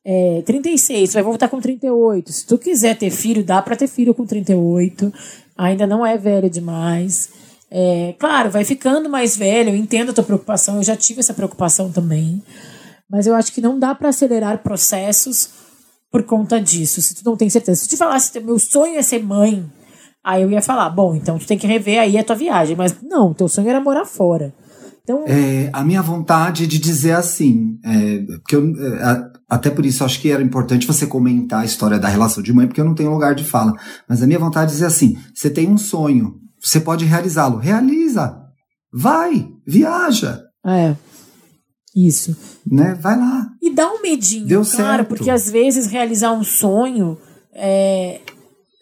é, 36, vai voltar com 38. Se tu quiser ter filho, dá para ter filho com 38. Ainda não é velho demais. É, claro, vai ficando mais velho, eu entendo a tua preocupação, eu já tive essa preocupação também. Mas eu acho que não dá para acelerar processos por conta disso. Se tu não tem certeza. Se tu te falasse, meu sonho é ser mãe, aí eu ia falar, bom, então tu tem que rever aí a tua viagem. Mas não, teu sonho era morar fora. Então, é, a minha vontade de dizer assim, é, porque eu, é, até por isso acho que era importante você comentar a história da relação de mãe, porque eu não tenho lugar de fala. Mas a minha vontade é dizer assim: você tem um sonho, você pode realizá-lo. Realiza! Vai! Viaja! É. Isso. Né? Vai lá. E dá um medinho, Deu claro, certo. porque às vezes realizar um sonho é,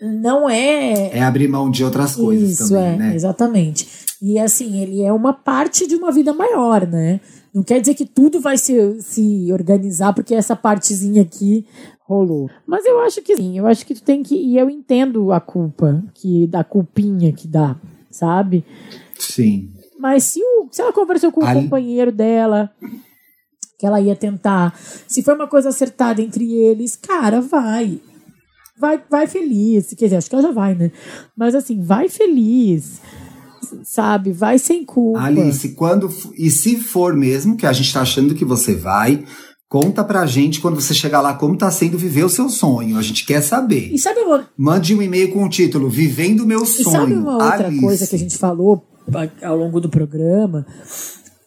não é. É abrir mão de outras coisas Isso, também, é, né? Exatamente. E assim, ele é uma parte de uma vida maior, né? Não quer dizer que tudo vai se, se organizar porque essa partezinha aqui rolou. Mas eu acho que sim, eu acho que tu tem que. E eu entendo a culpa, que da culpinha que dá, sabe? Sim. Mas se, o, se ela conversou com o companheiro dela, que ela ia tentar, se foi uma coisa acertada entre eles, cara, vai. Vai, vai feliz. Quer dizer, acho que ela já vai, né? Mas assim, vai feliz sabe? Vai sem culpa. Alice, quando. E se for mesmo, que a gente tá achando que você vai, Conta pra gente quando você chegar lá como tá sendo viver o seu sonho. A gente quer saber. E sabe uma... Mande um e-mail com o título Vivendo o meu sonho. E sabe uma outra Alice. coisa que a gente falou ao longo do programa?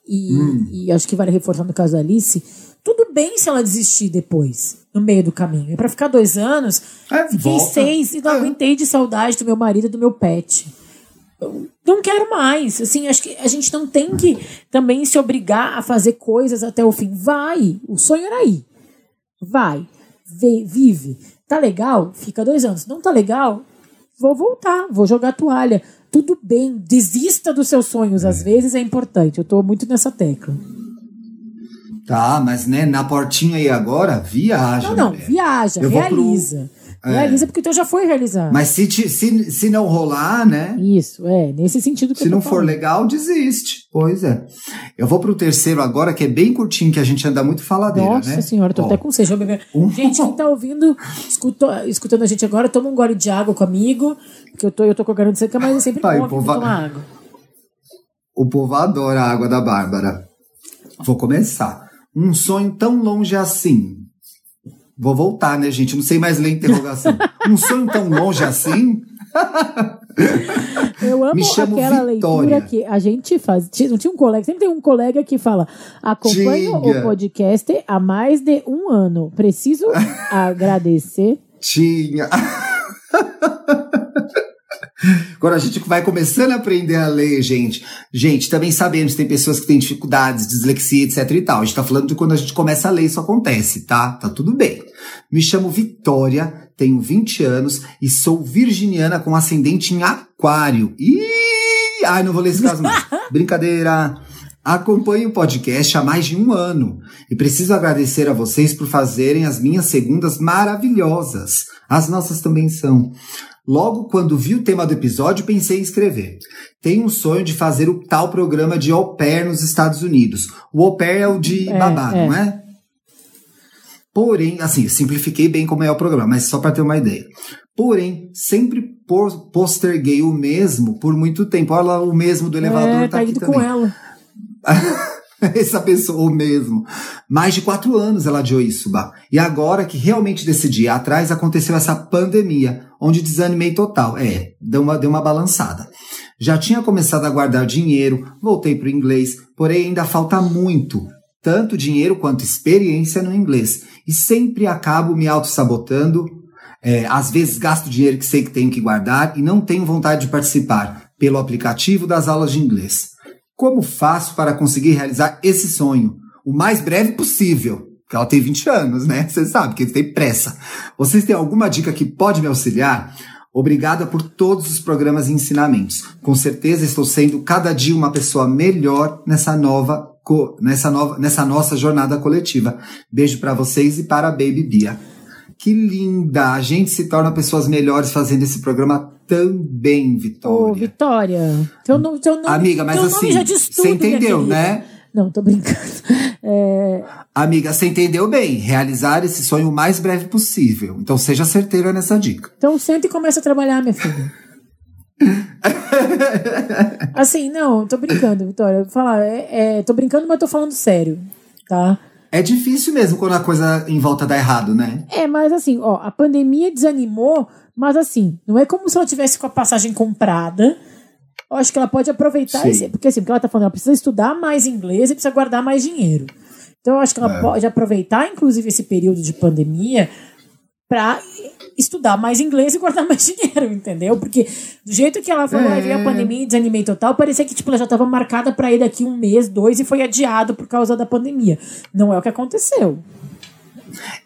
E, hum. e acho que vale reforçar no caso da Alice. Tudo bem se ela desistir depois, no meio do caminho. É pra ficar dois anos, é, fiquei volta. seis e não é. aguentei de saudade do meu marido e do meu pet não quero mais. Assim, acho que a gente não tem que também se obrigar a fazer coisas até o fim. Vai, o sonho era aí. Vai, vê, vive. Tá legal? Fica dois anos. Não tá legal? Vou voltar, vou jogar toalha. Tudo bem, desista dos seus sonhos. Às é. vezes é importante. Eu tô muito nessa tecla. Tá, mas né, na portinha aí agora, viaja. Não, não, mulher. viaja, eu realiza. Pro é. Realiza porque o teu já foi realizado. Mas se, te, se, se não rolar, né? Isso, é, nesse sentido que Se não falando. for legal, desiste. Pois é. Eu vou pro terceiro agora, que é bem curtinho, que a gente anda muito faladeira, Nossa né? Nossa senhora, tô Ó, até com sede. Um... Gente, quem tá ouvindo, escutou, escutando a gente agora, toma um gole de água comigo, porque eu tô, eu tô com a garganta seca, mas é sempre Ai, bom tomar água. O povo adora a água da Bárbara. Vou começar. Um sonho tão longe assim, Vou voltar, né, gente? Não sei mais ler interrogação. um sonho tão longe assim? Eu amo aquela Vitória. leitura que a gente faz. Não tinha um colega, sempre tem um colega que fala: acompanho tinha. o podcast há mais de um ano. Preciso agradecer. Tinha. Agora a gente vai começando a aprender a ler, gente. Gente, também sabemos que tem pessoas que têm dificuldades, dislexia, etc e tal. A gente tá falando de quando a gente começa a ler, isso acontece, tá? Tá tudo bem. Me chamo Vitória, tenho 20 anos e sou virginiana com ascendente em aquário. Ih! Ai, não vou ler esse caso não. Brincadeira. Acompanho o podcast há mais de um ano e preciso agradecer a vocês por fazerem as minhas segundas maravilhosas. As nossas também são. Logo quando vi o tema do episódio, pensei em escrever. Tenho um sonho de fazer o tal programa de au pair nos Estados Unidos. O au pair é o de É, babá, é. não é? Porém, assim, simplifiquei bem como é o programa, mas só para ter uma ideia. Porém, sempre posterguei o mesmo por muito tempo. Olha lá, o mesmo do elevador é, tá, tá aqui também. com ela. Essa pessoa mesmo. Mais de quatro anos ela adiou isso, Bah. E agora que realmente decidi ir atrás, aconteceu essa pandemia, onde desanimei total. É, deu uma, deu uma balançada. Já tinha começado a guardar dinheiro, voltei para o inglês, porém ainda falta muito. Tanto dinheiro quanto experiência no inglês. E sempre acabo me auto-sabotando. É, às vezes gasto dinheiro que sei que tenho que guardar e não tenho vontade de participar pelo aplicativo das aulas de inglês. Como faço para conseguir realizar esse sonho o mais breve possível? Porque ela tem 20 anos, né? Você sabe que tem pressa. Vocês têm alguma dica que pode me auxiliar? Obrigada por todos os programas e ensinamentos. Com certeza estou sendo cada dia uma pessoa melhor nessa nova, nessa nova, nessa nossa jornada coletiva. Beijo para vocês e para a Baby Bia. Que linda! A gente se torna pessoas melhores fazendo esse programa também, Vitória. Ô, Vitória. Teu, no- teu nome, Amiga, mas assim, nome você entendeu, né? Não, tô brincando. É, Amiga, você entendeu bem. Realizar esse sonho o mais breve possível. Então seja certeira nessa dica. então senta e começa a trabalhar, minha filha. assim, não, tô brincando, Vitória. Falar, é, é, tô brincando, mas tô falando sério, tá? É difícil mesmo quando a coisa em volta dá errado, né? É, mas assim, ó, a pandemia desanimou, mas assim, não é como se ela tivesse com a passagem comprada. Eu acho que ela pode aproveitar esse, porque assim, o que ela tá falando, ela precisa estudar mais inglês e precisa guardar mais dinheiro. Então eu acho que ela É. pode aproveitar, inclusive, esse período de pandemia para estudar mais inglês e guardar mais dinheiro, entendeu? Porque do jeito que ela falou, É. veio a pandemia e desanimei total, parecia que tipo, ela já estava marcada para ir daqui um mês, dois, e foi adiado por causa da pandemia. Não é o que aconteceu.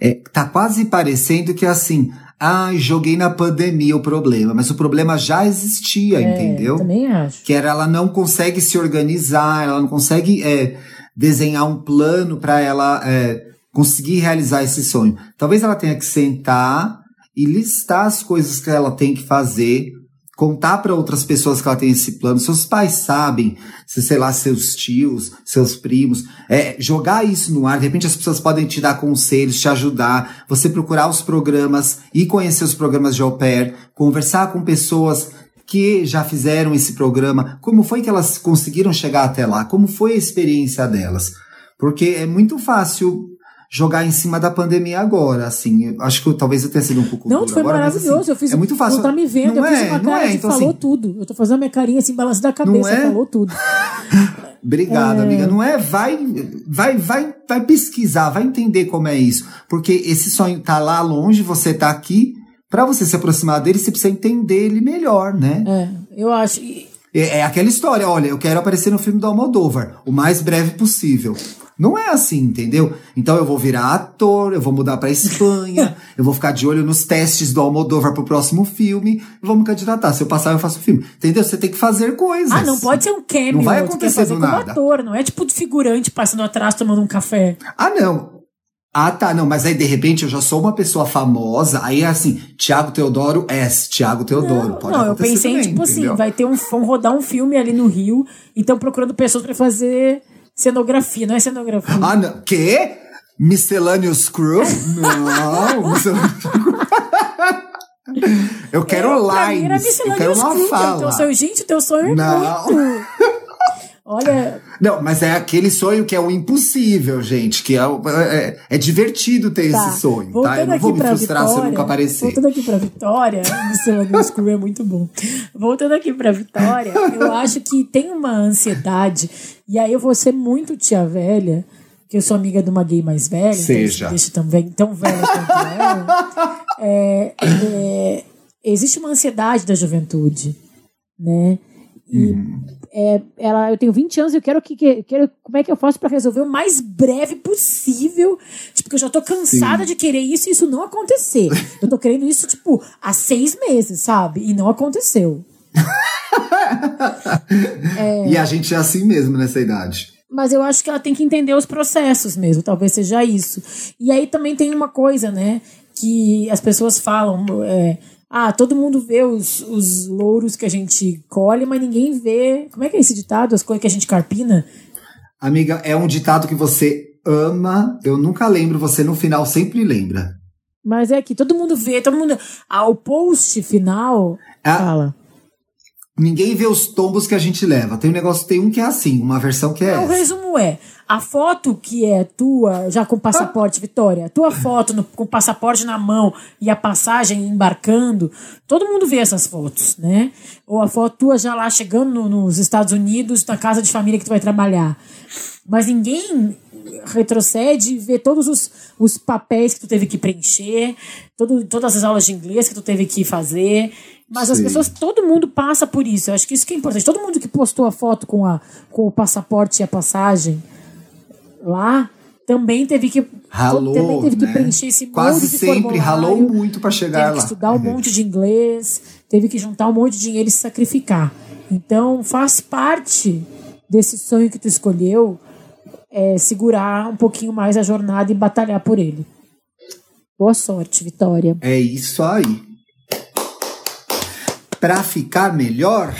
É, tá quase parecendo que assim, ah, joguei na pandemia o problema, mas o problema já existia, entendeu? É, Também acho. Que era ela não consegue se organizar, ela não consegue é, desenhar um plano para ela é, conseguir realizar esse sonho. Talvez ela tenha que sentar e listar as coisas que ela tem que fazer, contar para outras pessoas que ela tem esse plano. Seus pais sabem, se, sei lá, seus tios, seus primos, é, jogar isso no ar. De repente as pessoas podem te dar conselhos, te ajudar. Você procurar os programas e conhecer os programas de au pair, conversar com pessoas que já fizeram esse programa, como foi que elas conseguiram chegar até lá, como foi a experiência delas. Porque é muito fácil jogar em cima da pandemia agora, assim. Eu acho que eu- talvez eu tenha sido um pouco Não, foi agora, mas, maravilhoso. assim, eu fiz, é muito fácil. Não tá me vendo, Não eu fiz é, uma não cara é, então, falou assim, tudo. Eu tô fazendo a minha carinha assim, balançando a cabeça, é? falou tudo. Obrigado, amiga. Não é, vai, vai, vai, vai pesquisar, vai entender como é isso, porque esse sonho tá lá longe, você tá aqui. Pra você se aproximar dele, você precisa entender ele melhor, né? É, eu acho. É, é aquela história, olha, eu quero aparecer no filme do Almodóvar, o mais breve possível. Não é assim, entendeu? Então eu vou virar ator, eu vou mudar pra Espanha, eu vou ficar de olho nos testes do Almodóvar pro próximo filme, e vou me candidatar. Se eu passar, eu faço o filme. Entendeu? Você tem que fazer coisas. Ah, não pode ser um cameo. Não vai acontecer fazer do como nada. ator, não é tipo de figurante passando atrás tomando um café. Ah, não. Ah, tá, não, mas aí de repente eu já sou uma pessoa famosa, aí é assim, Tiago Teodoro S, Tiago Teodoro. Não, Pode não, eu acontecer pensei em, também, tipo assim, entendeu? vai ter um. Vão rodar um filme ali no Rio e estão procurando pessoas pra fazer cenografia, não é cenografia. Ah, não. Quê? Miscellaneous Crew? Não, Miscellaneous Crew. Eu quero Eu, mim, era lines. Eu quero uma Crew, fala. Então, seu, gente, teu sonho é Não. muito. Olha, Não, mas é aquele sonho que é o impossível, gente. Que é, o- é, é divertido ter tá. esse sonho, tá? Voltando Eu não vou me frustrar Vitória, se eu nunca aparecer. Voltando aqui pra Vitória, Miscellaneous Crew é muito bom. Voltando aqui pra Vitória, eu acho que tem uma ansiedade, e aí eu vou ser muito tia velha, que eu sou amiga de uma gay mais velha, então Seja. deixa velha, tão velha quanto ela. É, é, existe uma ansiedade da juventude. né? E uhum. É, ela, eu tenho 20 anos e eu quero que, que quero, como é que eu faço para resolver o mais breve possível? Tipo, eu já tô cansada Sim. de querer isso e isso não acontecer. eu tô querendo isso, tipo, há seis meses, sabe? E não aconteceu. é... E a gente é assim mesmo nessa idade. Mas eu acho que ela tem que entender os processos mesmo, talvez seja isso. E aí também tem uma coisa, né? Que as pessoas falam. É, ah, todo mundo vê os, os louros que a gente colhe, mas ninguém vê. Como é que é esse ditado? As coisas que a gente carpina? Amiga, é um ditado que você ama. Eu nunca lembro, você no final sempre lembra. Mas é que todo mundo vê, todo mundo. Ah, o post final é, fala. Ninguém vê os tombos que a gente leva. Tem um negócio, tem um que é assim, uma versão que é. Essa. O resumo é: a foto que é tua, já com passaporte, Vitória, tua foto no, com passaporte na mão e a passagem embarcando, todo mundo vê essas fotos, né? Ou a foto tua já lá chegando no, nos Estados Unidos, na casa de família que tu vai trabalhar. Mas ninguém retrocede e vê todos os, os papéis que tu teve que preencher, todo, todas as aulas de inglês que tu teve que fazer. Mas Sim. as pessoas, todo mundo passa por isso. Eu acho que isso que é importante. Todo mundo que postou a foto com, a, com o passaporte e a passagem lá também teve que ralou, também teve né? que preencher esse quase sempre ralou muito para chegar teve lá. que estudar um monte de inglês, teve que juntar um monte de dinheiro e se sacrificar. Então faz parte desse sonho que tu escolheu é, segurar um pouquinho mais a jornada e batalhar por ele. Boa sorte, Vitória. É isso aí. Para ficar melhor.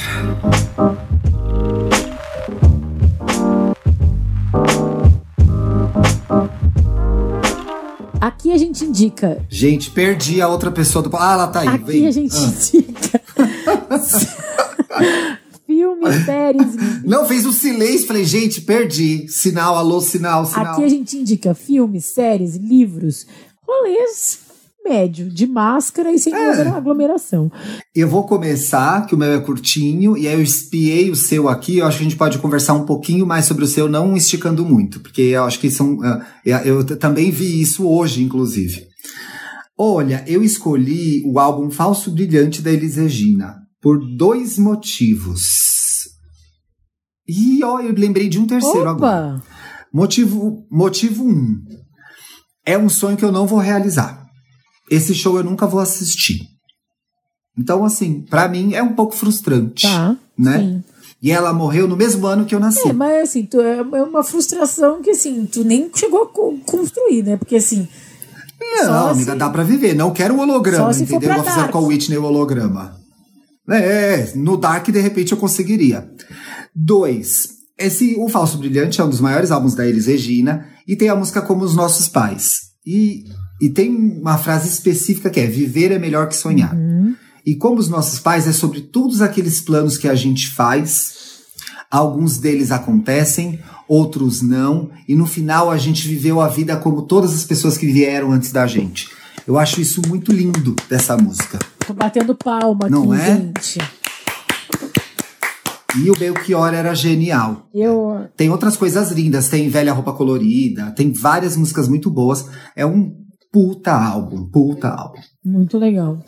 Aqui a gente indica. Gente, perdi a outra pessoa do. Ah, ela tá aí. Aqui vem. a gente ah. indica. Filmes, séries. Não, fez um silêncio. Falei, gente, perdi. Sinal, alô, sinal, sinal. Aqui a gente indica filmes, séries, livros, rolês médio, de máscara e sem é. aglomeração. Eu vou começar, que o meu é curtinho, e aí eu espiei o seu aqui. Eu acho que a gente pode conversar um pouquinho mais sobre o seu, não esticando muito, porque eu acho que são. Uh, eu também vi isso hoje, inclusive. Olha, eu escolhi o álbum Falso Brilhante da Elis Regina por dois motivos. E ó, eu lembrei de um terceiro Opa. agora. Motivo, motivo um. É um sonho que eu não vou realizar esse show eu nunca vou assistir. Então, assim, para mim é um pouco frustrante, tá, né? Sim. E ela morreu no mesmo ano que eu nasci. É, mas assim, tu, é, é uma frustração que assim, tu nem chegou a construir, né? Porque assim. Não, amiga, assim, dá pra viver. Não quero um holograma, entendeu? Vou fazer com o Whitney o holograma. É, no Dark, de repente, eu conseguiria. Dois, esse O Falso Brilhante é um dos maiores álbuns da Elis Regina e tem a música Como os Nossos Pais. E e tem uma frase específica que é: viver é melhor que sonhar. Uhum. E como os nossos pais, é sobre todos aqueles planos que a gente faz. Alguns deles acontecem, outros não. E no final a gente viveu a vida como todas as pessoas que vieram antes da gente. Eu acho isso muito lindo dessa música. Tô batendo palma não aqui, é? gente. E o Belchior era genial. Eu... Tem outras coisas lindas, tem Velha Roupa Colorida, tem várias músicas muito boas. É um puta álbum, puta álbum. Muito legal.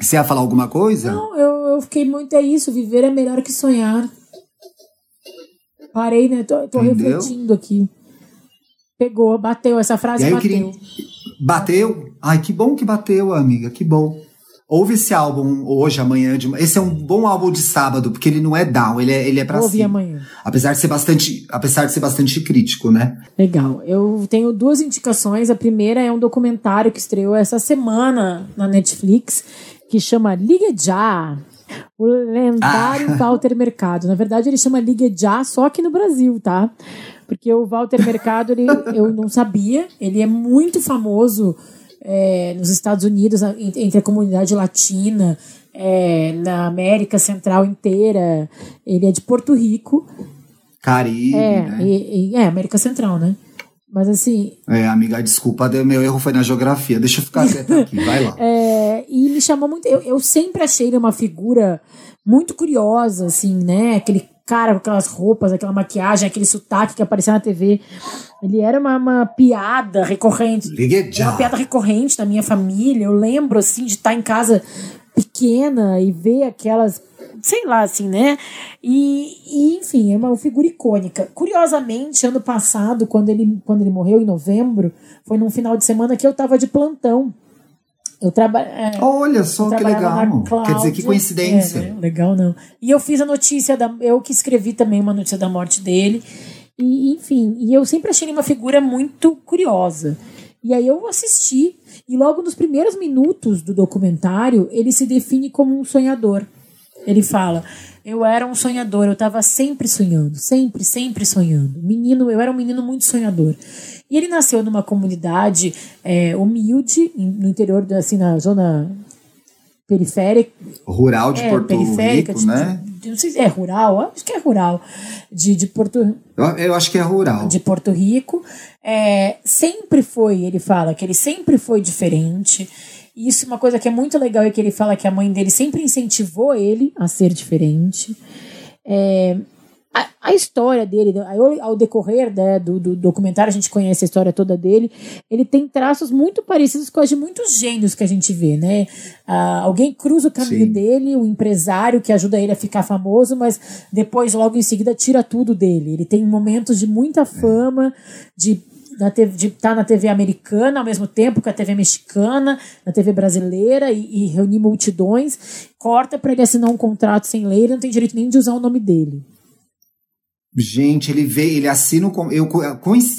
Você ia falar alguma coisa? Não, eu, eu fiquei muito. É isso, viver é melhor que sonhar. Parei, né? Tô, tô refletindo aqui. Pegou, bateu, essa frase bateu. Queria... Bateu? Ai, que bom que bateu, amiga, que bom. Ouve esse álbum hoje, amanhã. De... Esse é um bom álbum de sábado, porque ele não é down, ele é, ele é pra Ouve cima. amanhã. Apesar de ser bastante, apesar de ser bastante crítico, né? Legal. Eu tenho duas indicações. A primeira é um documentário que estreou essa semana na Netflix, que chama Liga Já. O lendário ah. Walter Mercado. Na verdade, ele chama Liga Já só aqui no Brasil, tá? Porque o Walter Mercado, ele, eu não sabia, ele é muito famoso é, nos Estados Unidos, entre a comunidade latina, é, na América Central inteira. Ele é de Porto Rico. Caribe, é, né? E, e, é, América Central, né? Mas assim. É, amiga, desculpa, meu erro foi na geografia. Deixa eu ficar quieto aqui, vai lá. É, e me chamou muito. Eu, eu sempre achei ele uma figura muito curiosa, assim, né? Aquele cara com aquelas roupas, aquela maquiagem, aquele sotaque que aparecia na TV. Ele era uma, uma piada recorrente. Uma piada recorrente na minha família. Eu lembro, assim, de estar em casa pequena e ver aquelas sei lá, assim, né? E, e, enfim, é uma figura icônica. Curiosamente, ano passado, quando ele, quando ele morreu, em novembro, foi num final de semana que eu tava de plantão. Eu traba é, Olha só que legal. Quer dizer, que coincidência. É, né? Legal, não. E eu fiz a notícia, da, eu que escrevi também uma notícia da morte dele. E, enfim, e eu sempre achei ele uma figura muito curiosa. E aí eu assisti, e logo nos primeiros minutos do documentário, ele se define como um sonhador. Ele fala: Eu era um sonhador, eu estava sempre sonhando, sempre, sempre sonhando. Menino, eu era um menino muito sonhador. E ele nasceu numa comunidade é, humilde, no interior, assim, na zona periférica. Rural de é, Porto Rico, de, né? De, não sei se é rural, acho que é rural. De, de Porto eu, eu acho que é rural. De Porto Rico. É, sempre foi, ele fala, que ele sempre foi diferente e isso é uma coisa que é muito legal é que ele fala que a mãe dele sempre incentivou ele a ser diferente. É, a, a, história dele, ao, ao decorrer né, do, do, documentário, a gente conhece a história toda dele. Ele tem traços muito parecidos com os de muitos gênios que a gente vê, né? Ah, alguém cruza o caminho Sim. dele, o empresário que ajuda ele a ficar famoso, mas depois, logo em seguida, tira tudo dele. Ele tem momentos de muita fama, de na TV, de estar tá na TV americana ao mesmo tempo que a TV mexicana, na TV brasileira e, e reunir multidões, corta para ele assinar um contrato sem lei, ele não tem direito nem de usar o nome dele. Gente, ele veio, ele assina. Eu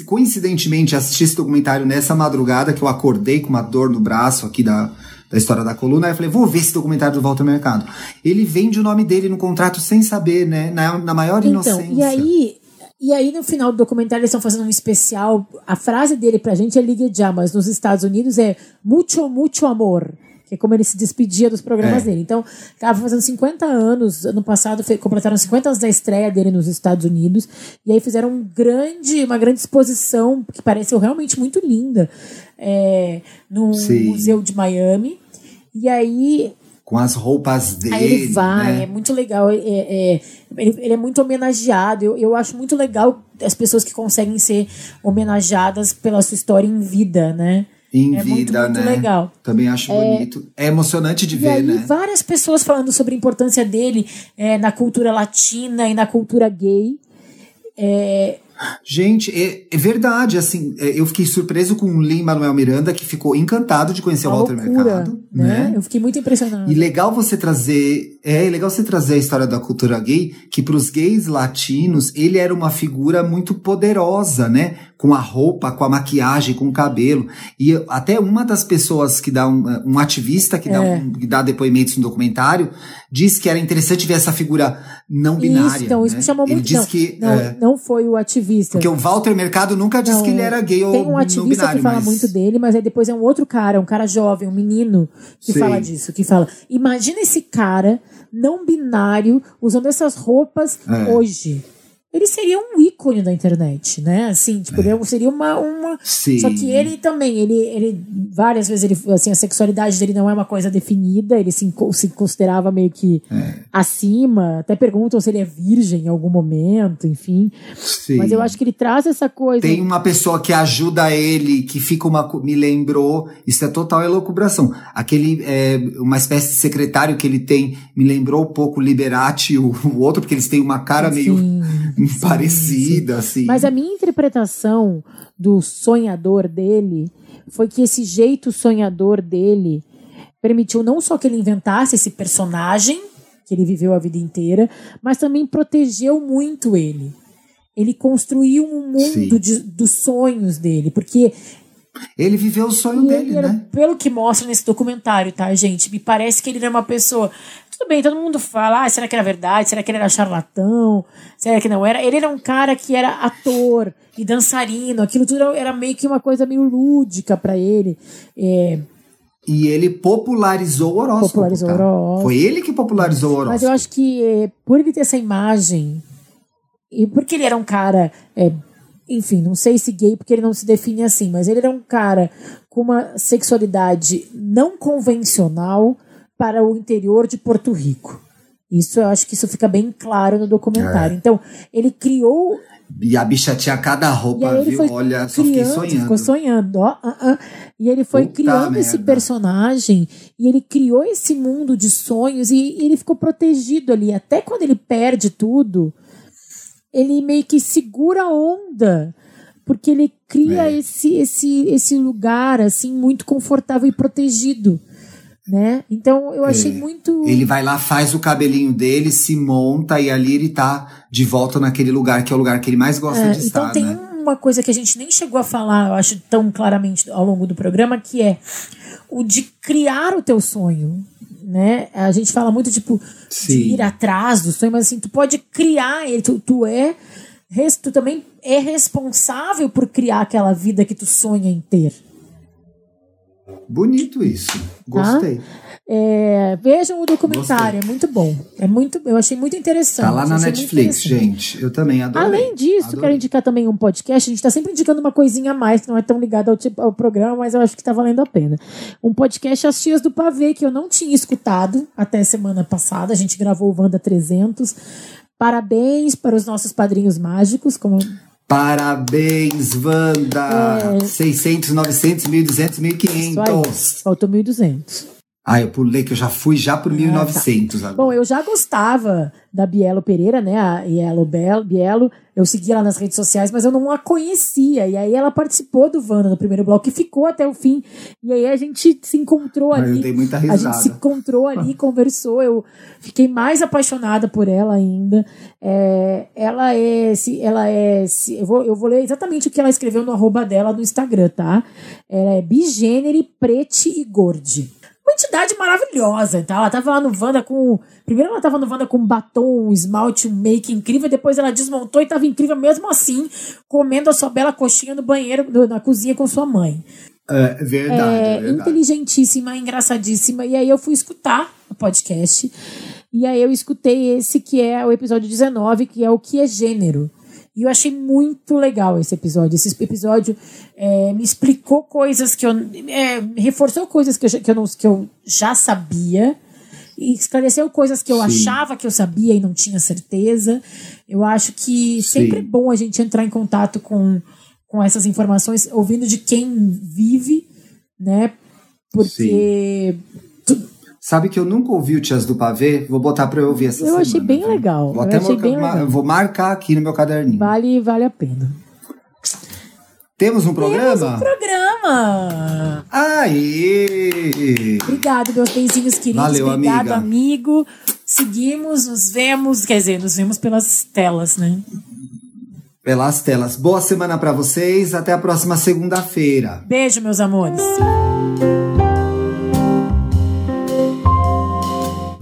coincidentemente assisti esse documentário nessa madrugada que eu acordei com uma dor no braço aqui da, da história da coluna. Aí eu falei, vou ver esse documentário do Walter Mercado. Ele vende o nome dele no contrato sem saber, né? Na, na maior então, inocência. E aí, e aí, no final do documentário, eles estão fazendo um especial. A frase dele pra gente é Ligue Já, mas nos Estados Unidos é Mucho, mucho amor. Que é como ele se despedia dos programas é. dele. Então, estava fazendo 50 anos. Ano passado, completaram 50 anos da estreia dele nos Estados Unidos. E aí fizeram um grande, uma grande exposição, que pareceu realmente muito linda, é, no. Museu de Miami. E aí com as roupas dele. Aí ele vai, né? é muito legal. É, é, ele, ele, é muito homenageado. Eu, eu acho muito legal as pessoas que conseguem ser homenageadas pela sua história em vida, né? Em é vida, muito, muito né? legal. Também acho é, bonito. É emocionante de ver, aí, né? Várias pessoas falando sobre a importância dele é, na cultura latina e na cultura gay. É, Gente, é, é, verdade, assim, é, eu fiquei surpreso com o Lin Manuel Miranda, que ficou encantado de conhecer Uma o Walter loucura, Mercado. Né? né? Eu fiquei muito impressionado. E legal você trazer, é legal você trazer a história da cultura gay, que para os gays latinos, ele era uma figura muito poderosa, né? Com a roupa, com a maquiagem, com o cabelo. E até uma das pessoas que dá um, um ativista que, é. dá um, que dá depoimentos no documentário disse que era interessante ver essa figura não binária. Isso, então, né? isso me chamou Ele muito. Diz não, que, não, é, não foi o ativista. Porque o Walter Mercado nunca disse que ele era gay ou Tem um ativista binário, que fala mas... muito dele, mas aí depois é um outro cara, um cara jovem, um menino, que Sim. fala disso, que fala: imagina esse cara não binário usando essas roupas é. hoje ele seria um ícone da internet, né? Assim, tipo, é. ele seria uma, uma. Sim. Só que ele também, ele, ele várias vezes ele, assim, a sexualidade dele não é uma coisa definida, ele se, se considerava meio que é. acima. Até perguntam se ele é virgem em algum momento, enfim. Sim. Mas eu acho que ele traz essa coisa. Tem uma pessoa que ajuda ele, que fica uma. Me lembrou, isso é total elucubração. Aquele, é, uma espécie de secretário que ele tem, me lembrou um pouco Liberati, o, o outro, porque eles têm uma cara meio sim, parecida, sim. assim. Mas a minha interpretação do sonhador dele foi que esse jeito sonhador dele permitiu não só que ele inventasse esse personagem que ele viveu a vida inteira, mas também protegeu muito ele. Ele construiu um mundo de, dos sonhos dele, porque ele viveu o sonho dele, era, né? Pelo que mostra nesse documentário, tá, gente? Me parece que ele era uma pessoa. Tudo bem, todo mundo fala, ah, será que era verdade? Será que ele era charlatão? Será que não era? Ele era um cara que era ator e dançarino, aquilo tudo era meio que uma coisa meio lúdica para ele. É, e ele popularizou o horóscopo. Popularizou tá? o horóscopo. Foi ele que popularizou o horóscopo. Mas eu acho que é, por ele ter essa imagem, e porque ele era um cara é, enfim, não sei se gay porque ele não se define assim, mas ele era um cara com uma sexualidade não convencional para o interior de Porto Rico. Isso eu acho que isso fica bem claro no documentário. É. Então, ele criou E a bicha tinha cada roupa, viu? Olha, só fiquei criando, sonhando. ficou sonhando, ó, ah, ah. E ele foi Puta criando esse merda. personagem e ele criou esse mundo de sonhos e, e ele ficou protegido ali. Até quando ele perde tudo, ele meio que segura a onda. Porque ele cria É. esse, esse, esse lugar, assim, muito confortável e protegido. Né? Então eu achei muito. É. Ele vai lá, faz o cabelinho dele, se monta e ali ele tá de volta naquele lugar que é o lugar que ele mais gosta É, de então estar, tem né? uma coisa que a gente nem chegou a falar, eu acho, tão claramente ao longo do programa, que é o de criar o teu sonho. Né? A gente fala muito, tipo, de ir atrás do sonho, mas assim, tu pode criar ele, tu, tu é. Tu também é responsável por criar aquela vida que tu sonha em ter. Bonito isso. Gostei. É, vejam o documentário, é muito bom. É muito, eu achei muito interessante. Tá lá na Netflix, gente. Eu também adorei. Além disso, Adorei. quero indicar também um podcast. A gente tá sempre indicando uma coisinha a mais, que não é tão ligada ao, tipo- ao programa, mas eu acho que tá valendo a pena. Um podcast As Tias do Pavê, que eu não tinha escutado até semana passada. A gente gravou o Wanda 300. Parabéns para os nossos padrinhos mágicos, como Parabéns, Wanda! 600, 900, 1.200, É. isso aí. 1.500. Faltou 1.200. Ah, eu pulei que eu já fui já pro 1.900 agora. Ah, tá. Bom, eu já gostava da Bielo Pereira, né? A Bielo Bielo. Eu seguia ela nas redes sociais, mas eu não a conhecia. E aí ela participou do Wanda no primeiro bloco e ficou até o fim. E aí a gente se encontrou Ah, eu ali. dei muita A gente risada. se encontrou ali, conversou. Eu fiquei mais apaixonada por ela ainda. É, ela é. Se, ela é se, eu, vou, eu vou ler exatamente o que ela escreveu no arroba dela no Instagram, tá? Ela é bigênere, prete e gordi. Uma entidade maravilhosa, tá? Ela tava lá no Wanda com. Primeiro ela tava no Wanda com um batom, um esmalte, um make incrível, depois ela desmontou e tava incrível mesmo assim, comendo a sua bela coxinha no banheiro, no- na cozinha com sua mãe É verdade, é, é, verdade. inteligentíssima, engraçadíssima. E aí eu fui escutar o podcast. E aí eu escutei esse que é o episódio 19, que é o que é gênero. E eu achei muito legal esse episódio. Esse episódio é, me explicou coisas que eu. é, reforçou coisas que eu, já- que, eu não, que eu já sabia. E esclareceu coisas que eu Sim. achava que eu sabia e não tinha certeza. Eu acho que sempre é Sim. bom a gente entrar em contato com, com essas informações, ouvindo de quem vive, né? Porque Sabe que eu nunca ouvi o Tias do Pavê? Vou botar pra eu ouvir essa Eu semana. achei bem viu? legal, Vou eu até achei marcar- bem legal. Vou marcar aqui no meu caderninho. vale, vale a pena. Temos um programa? Temos um programa! Aê! Obrigado, meus benzinhos queridos. Valeu, Obrigado, amiga. amigo. Seguimos, nos vemos, quer dizer, nos vemos pelas telas, né? Pelas telas. Boa semana pra vocês. Até a próxima segunda-feira. Beijo, meus amores.